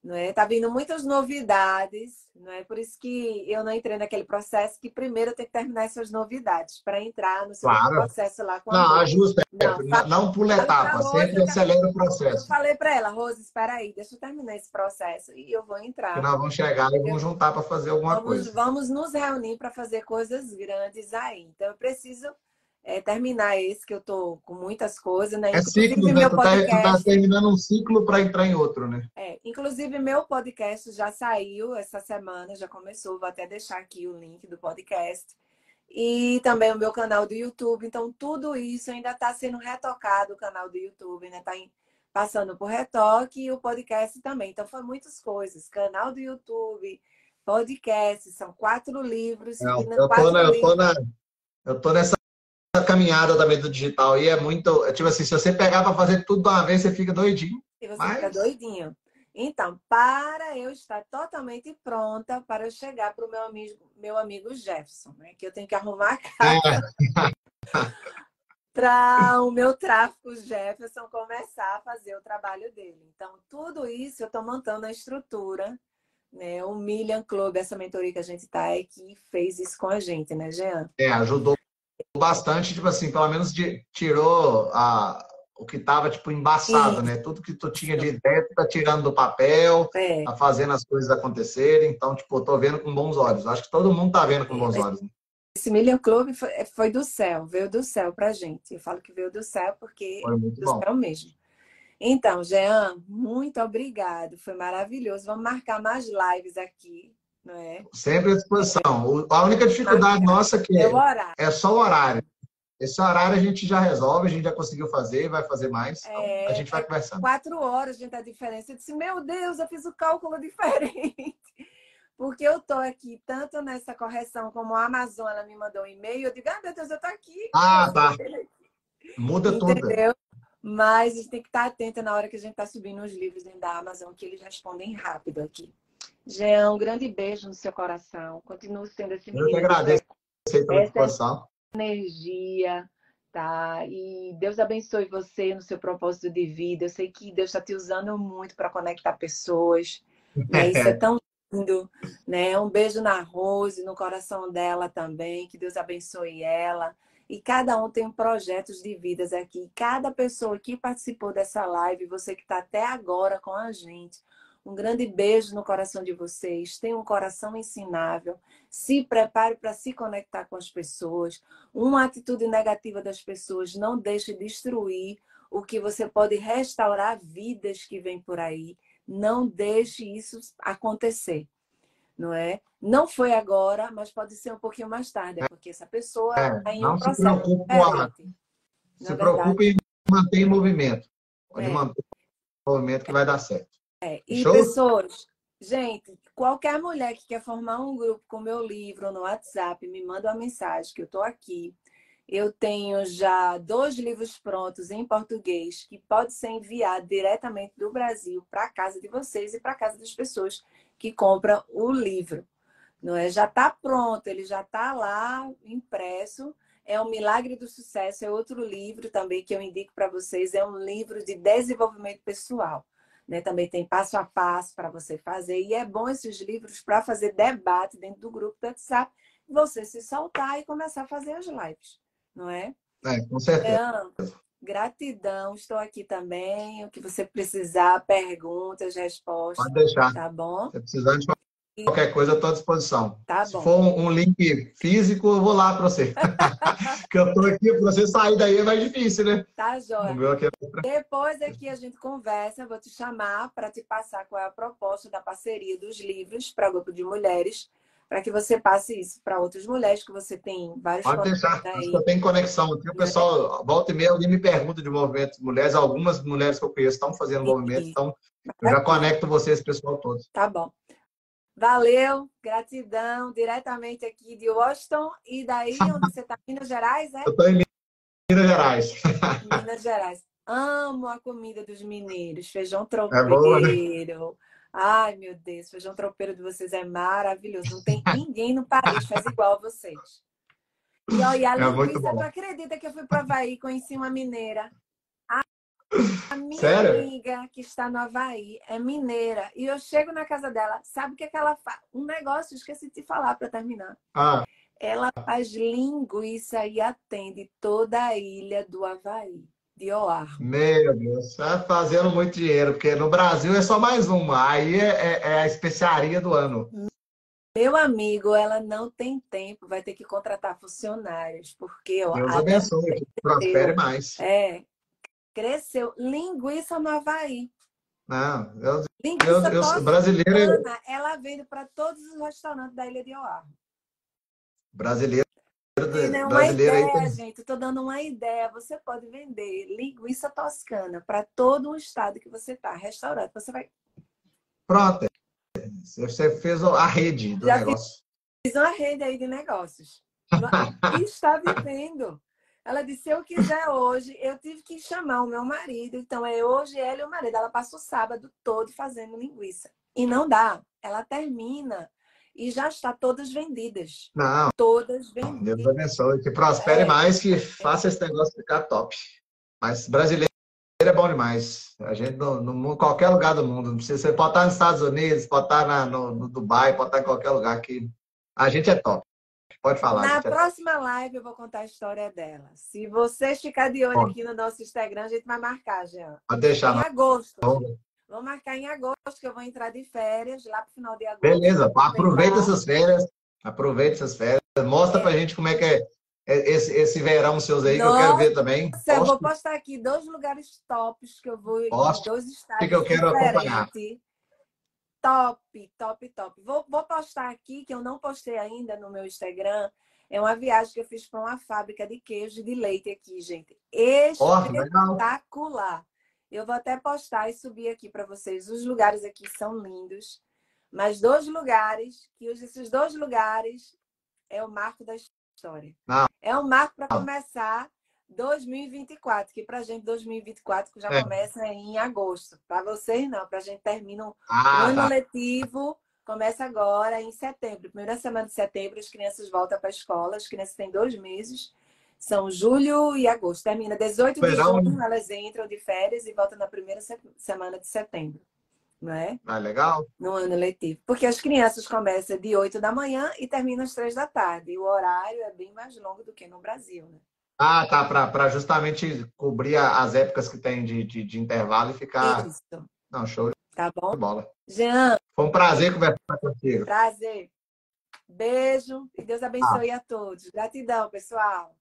A: Não é? Tá vindo muitas novidades, não é? Por isso que eu não entrei naquele processo que primeiro eu tenho que terminar essas novidades para entrar no seu claro. processo lá com
B: Não, ajusta, não, não, não pula etapa, sempre acelera o processo.
A: Eu falei para ela, Rose, espera aí, deixa eu terminar esse processo e eu vou entrar. Que
B: nós vamos chegar e vamos juntar para fazer alguma
A: vamos,
B: coisa.
A: Vamos nos reunir para fazer coisas grandes aí. Então eu preciso é, terminar esse, que eu tô com muitas coisas, né?
B: É ciclo, né? Tu tá, tu tá, terminando um ciclo para entrar em outro, né?
A: É, inclusive, meu podcast já saiu essa semana, já começou, vou até deixar aqui o link do podcast. E também o meu canal do YouTube. Então, tudo isso ainda está sendo retocado, o canal do YouTube, né? Está passando por retoque e o podcast também. Então, foi muitas coisas. Canal do YouTube, podcast, são quatro livros.
B: Não, eu, tô na, eu, tô na, eu tô nessa caminhada também do digital e é muito. É tipo assim, se você pegar para fazer tudo de uma vez, você fica doidinho.
A: E você mas... fica doidinho. Então, para eu estar totalmente pronta para eu chegar para o meu amigo, meu amigo Jefferson, né? Que eu tenho que arrumar a casa. É. para o meu tráfico Jefferson começar a fazer o trabalho dele. Então, tudo isso eu estou montando a estrutura. Né? O Million Club, essa mentoria que a gente está é que fez isso com a gente, né, Jean?
B: É, ajudou bastante, tipo assim, pelo menos de, tirou a, o que estava tipo embaçado, Sim. né? Tudo que tu tinha de ideia, tu tá tirando do papel, é. tá fazendo as coisas acontecerem. Então, tipo, eu tô vendo com bons olhos. Acho que todo mundo tá vendo com bons olhos. Né?
A: Esse Million Club foi, foi, do céu, veio do céu pra gente. Eu falo que veio do céu porque do bom. céu mesmo. Então, Jean, muito obrigado. Foi maravilhoso. Vamos marcar mais lives aqui é?
B: Sempre à disposição. A única dificuldade nossa é que é, é só o horário. Esse horário a gente já resolve, a gente já conseguiu fazer, vai fazer mais. Então é, a gente vai conversando.
A: Quatro horas, gente, a diferença. Eu disse, meu Deus, eu fiz o cálculo diferente. Porque eu tô aqui, tanto nessa correção como a Amazon, ela me mandou um e-mail, eu digo, ah, meu Deus, eu tô aqui.
B: Ah, tá. Muda Entendeu? tudo.
A: Mas a gente tem que estar atenta na hora que a gente está subindo os livros dentro da Amazon, que eles respondem rápido aqui. Jean, um grande beijo no seu coração. Continue sendo esse
B: menino. Eu que agradeço a disposição.
A: Energia, tá? E Deus abençoe você no seu propósito de vida. Eu sei que Deus está te usando muito para conectar pessoas. Né? Isso é tão lindo, né? Um beijo na Rose, no coração dela também. Que Deus abençoe ela. E cada um tem projetos de vidas aqui. Cada pessoa que participou dessa live, você que está até agora com a gente, um grande beijo no coração de vocês. Tenham um coração ensinável. Se prepare para se conectar com as pessoas. Uma atitude negativa das pessoas não deixe destruir o que você pode restaurar vidas que vêm por aí. Não deixe isso acontecer. Não é? Não foi agora, mas pode ser um pouquinho mais tarde, porque essa pessoa
B: é, está em um processo se preocupe, diferente. Se preocupe em manter em movimento. Pode é. manter o movimento que vai dar certo.
A: É, e Show? pessoas, gente, qualquer mulher que quer formar um grupo com meu livro no WhatsApp, me manda uma mensagem que eu estou aqui. Eu tenho já dois livros prontos em português que pode ser enviado diretamente do Brasil para a casa de vocês e para a casa das pessoas que compram o livro. Não é? Já está pronto, ele já está lá impresso. É o Milagre do Sucesso, é outro livro também que eu indico para vocês. É um livro de desenvolvimento pessoal. Né? Também tem passo a passo para você fazer. E é bom esses livros para fazer debate dentro do grupo do WhatsApp, você se soltar e começar a fazer as lives, não é?
B: É, com certeza.
A: gratidão, estou aqui também. O que você precisar, perguntas, respostas.
B: Pode deixar.
A: Tá bom?
B: Se precisar de Qualquer coisa, estou à disposição.
A: Tá
B: Se for um, link físico, eu vou lá para você. que eu estou aqui, para você sair daí é mais difícil, né?
A: Tá, Jóia. É... Depois aqui a gente conversa, eu vou te chamar para te passar qual é a proposta da parceria dos livros para grupo de mulheres, para que você passe isso para outras mulheres, que você tem vários
B: Pode deixar, aí. eu tenho conexão. Aqui o pessoal, volta e meia, alguém me pergunta de movimentos mulheres, algumas mulheres que eu conheço estão fazendo movimento, então eu já conecto vocês, pessoal todo.
A: Tá bom. Valeu, gratidão, diretamente aqui de Washington. E daí, onde você está? Minas Gerais, é?
B: Eu estou em Minas Gerais.
A: Minas Gerais. Amo a comida dos mineiros, feijão tropeiro, é bom, né? Ai, meu Deus, feijão tropeiro de vocês é maravilhoso. Não tem ninguém no país faz igual a vocês. E olha, a é linguiça, tu acredita que eu fui para Havaí, conheci uma mineira. A, minha Sério? amiga que está no Havaí é mineira. E eu chego na casa dela, sabe o que, é que ela faz? Um negócio, esqueci de falar para terminar.
B: Ah.
A: Ela faz linguiça e atende toda a ilha do Havaí. De Oar.
B: Meu Deus, está fazendo muito dinheiro, porque no Brasil é só mais uma. Aí é, é, é a especiaria do ano.
A: Meu amigo, ela não tem tempo, vai ter que contratar funcionários, porque ó,
B: Deus abençoe, prospere mais.
A: É, cresceu. Linguiça no Havaí.
B: Não, eu, Linguiça eu, eu, brasileiro.
A: Ela vende para todos os restaurantes da Ilha de Oahu.
B: Brasileiro.
A: Não, brasileiro uma ideia, aí gente, estou dando uma ideia. Você pode vender linguiça toscana para todo o estado que você está, restaurante. Você vai.
B: Pronto. Você fez a rede do Já negócio.
A: Fiz uma rede aí de negócios. e está vivendo. Ela disse: se eu quiser hoje, eu tive que chamar o meu marido. Então é hoje ela e o marido. Ela passa o sábado todo fazendo linguiça. E não dá. Ela termina e já está todas vendidas.
B: Não.
A: Todas vendidas.
B: Deus abençoe. Que prospere é. mais, que faça esse negócio ficar top. Mas brasileiro é bom demais. A gente, no, no, qualquer lugar do mundo, não precisa, você pode estar nos Estados Unidos, pode estar na, no, no, Dubai, pode estar em qualquer lugar que a gente é top. Pode falar.
A: Na próxima live eu vou contar a história dela. Se você ficar de olho bom. aqui no nosso Instagram, a gente vai marcar, Jean.
B: Pode deixar.
A: Em agosto. Bom. Vou marcar em agosto, que eu vou entrar de férias, lá pro final de agosto.
B: Beleza, aproveita essas férias. Aproveita essas férias. Mostra é. pra gente como é que é é, esse, esse verão seus aí, Nossa, que eu quero ver também.
A: Eu vou postar aqui dois lugares tops que eu vou
B: Poste,
A: dois estados
B: que eu quero acompanhar.
A: Top, top, top. Vou, vou postar aqui, que eu não postei ainda no meu Instagram. É uma viagem que eu fiz para uma fábrica de queijo de leite aqui, gente. Espetacular. Eu vou até postar e subir aqui para vocês. Os lugares aqui são lindos. Mas dois lugares, que esses dois lugares é o marco da história.
B: Não.
A: É um marco para começar 2024, que para a gente 2024 já é. começa em agosto. Para vocês não, para a gente termina o ah, ano tá. letivo, começa agora em setembro. Primeira semana de setembro, as crianças voltam para a escola, as crianças têm dois meses. São julho e agosto. Termina 18 de junho, elas entram de férias e voltam na primeira semana de setembro não é?
B: Ah, legal.
A: No ano letivo. Porque as crianças começam de 8 da manhã e terminam às 3 da tarde. E o horário é bem mais longo do que no Brasil, né?
B: Ah, tá. Para justamente cobrir as épocas que tem de, de, de intervalo e ficar. Isso. Não, show.
A: Tá bom?
B: bola.
A: Jean.
B: Foi um prazer conversar contigo.
A: Prazer. Beijo e Deus abençoe ah. a todos. Gratidão, pessoal.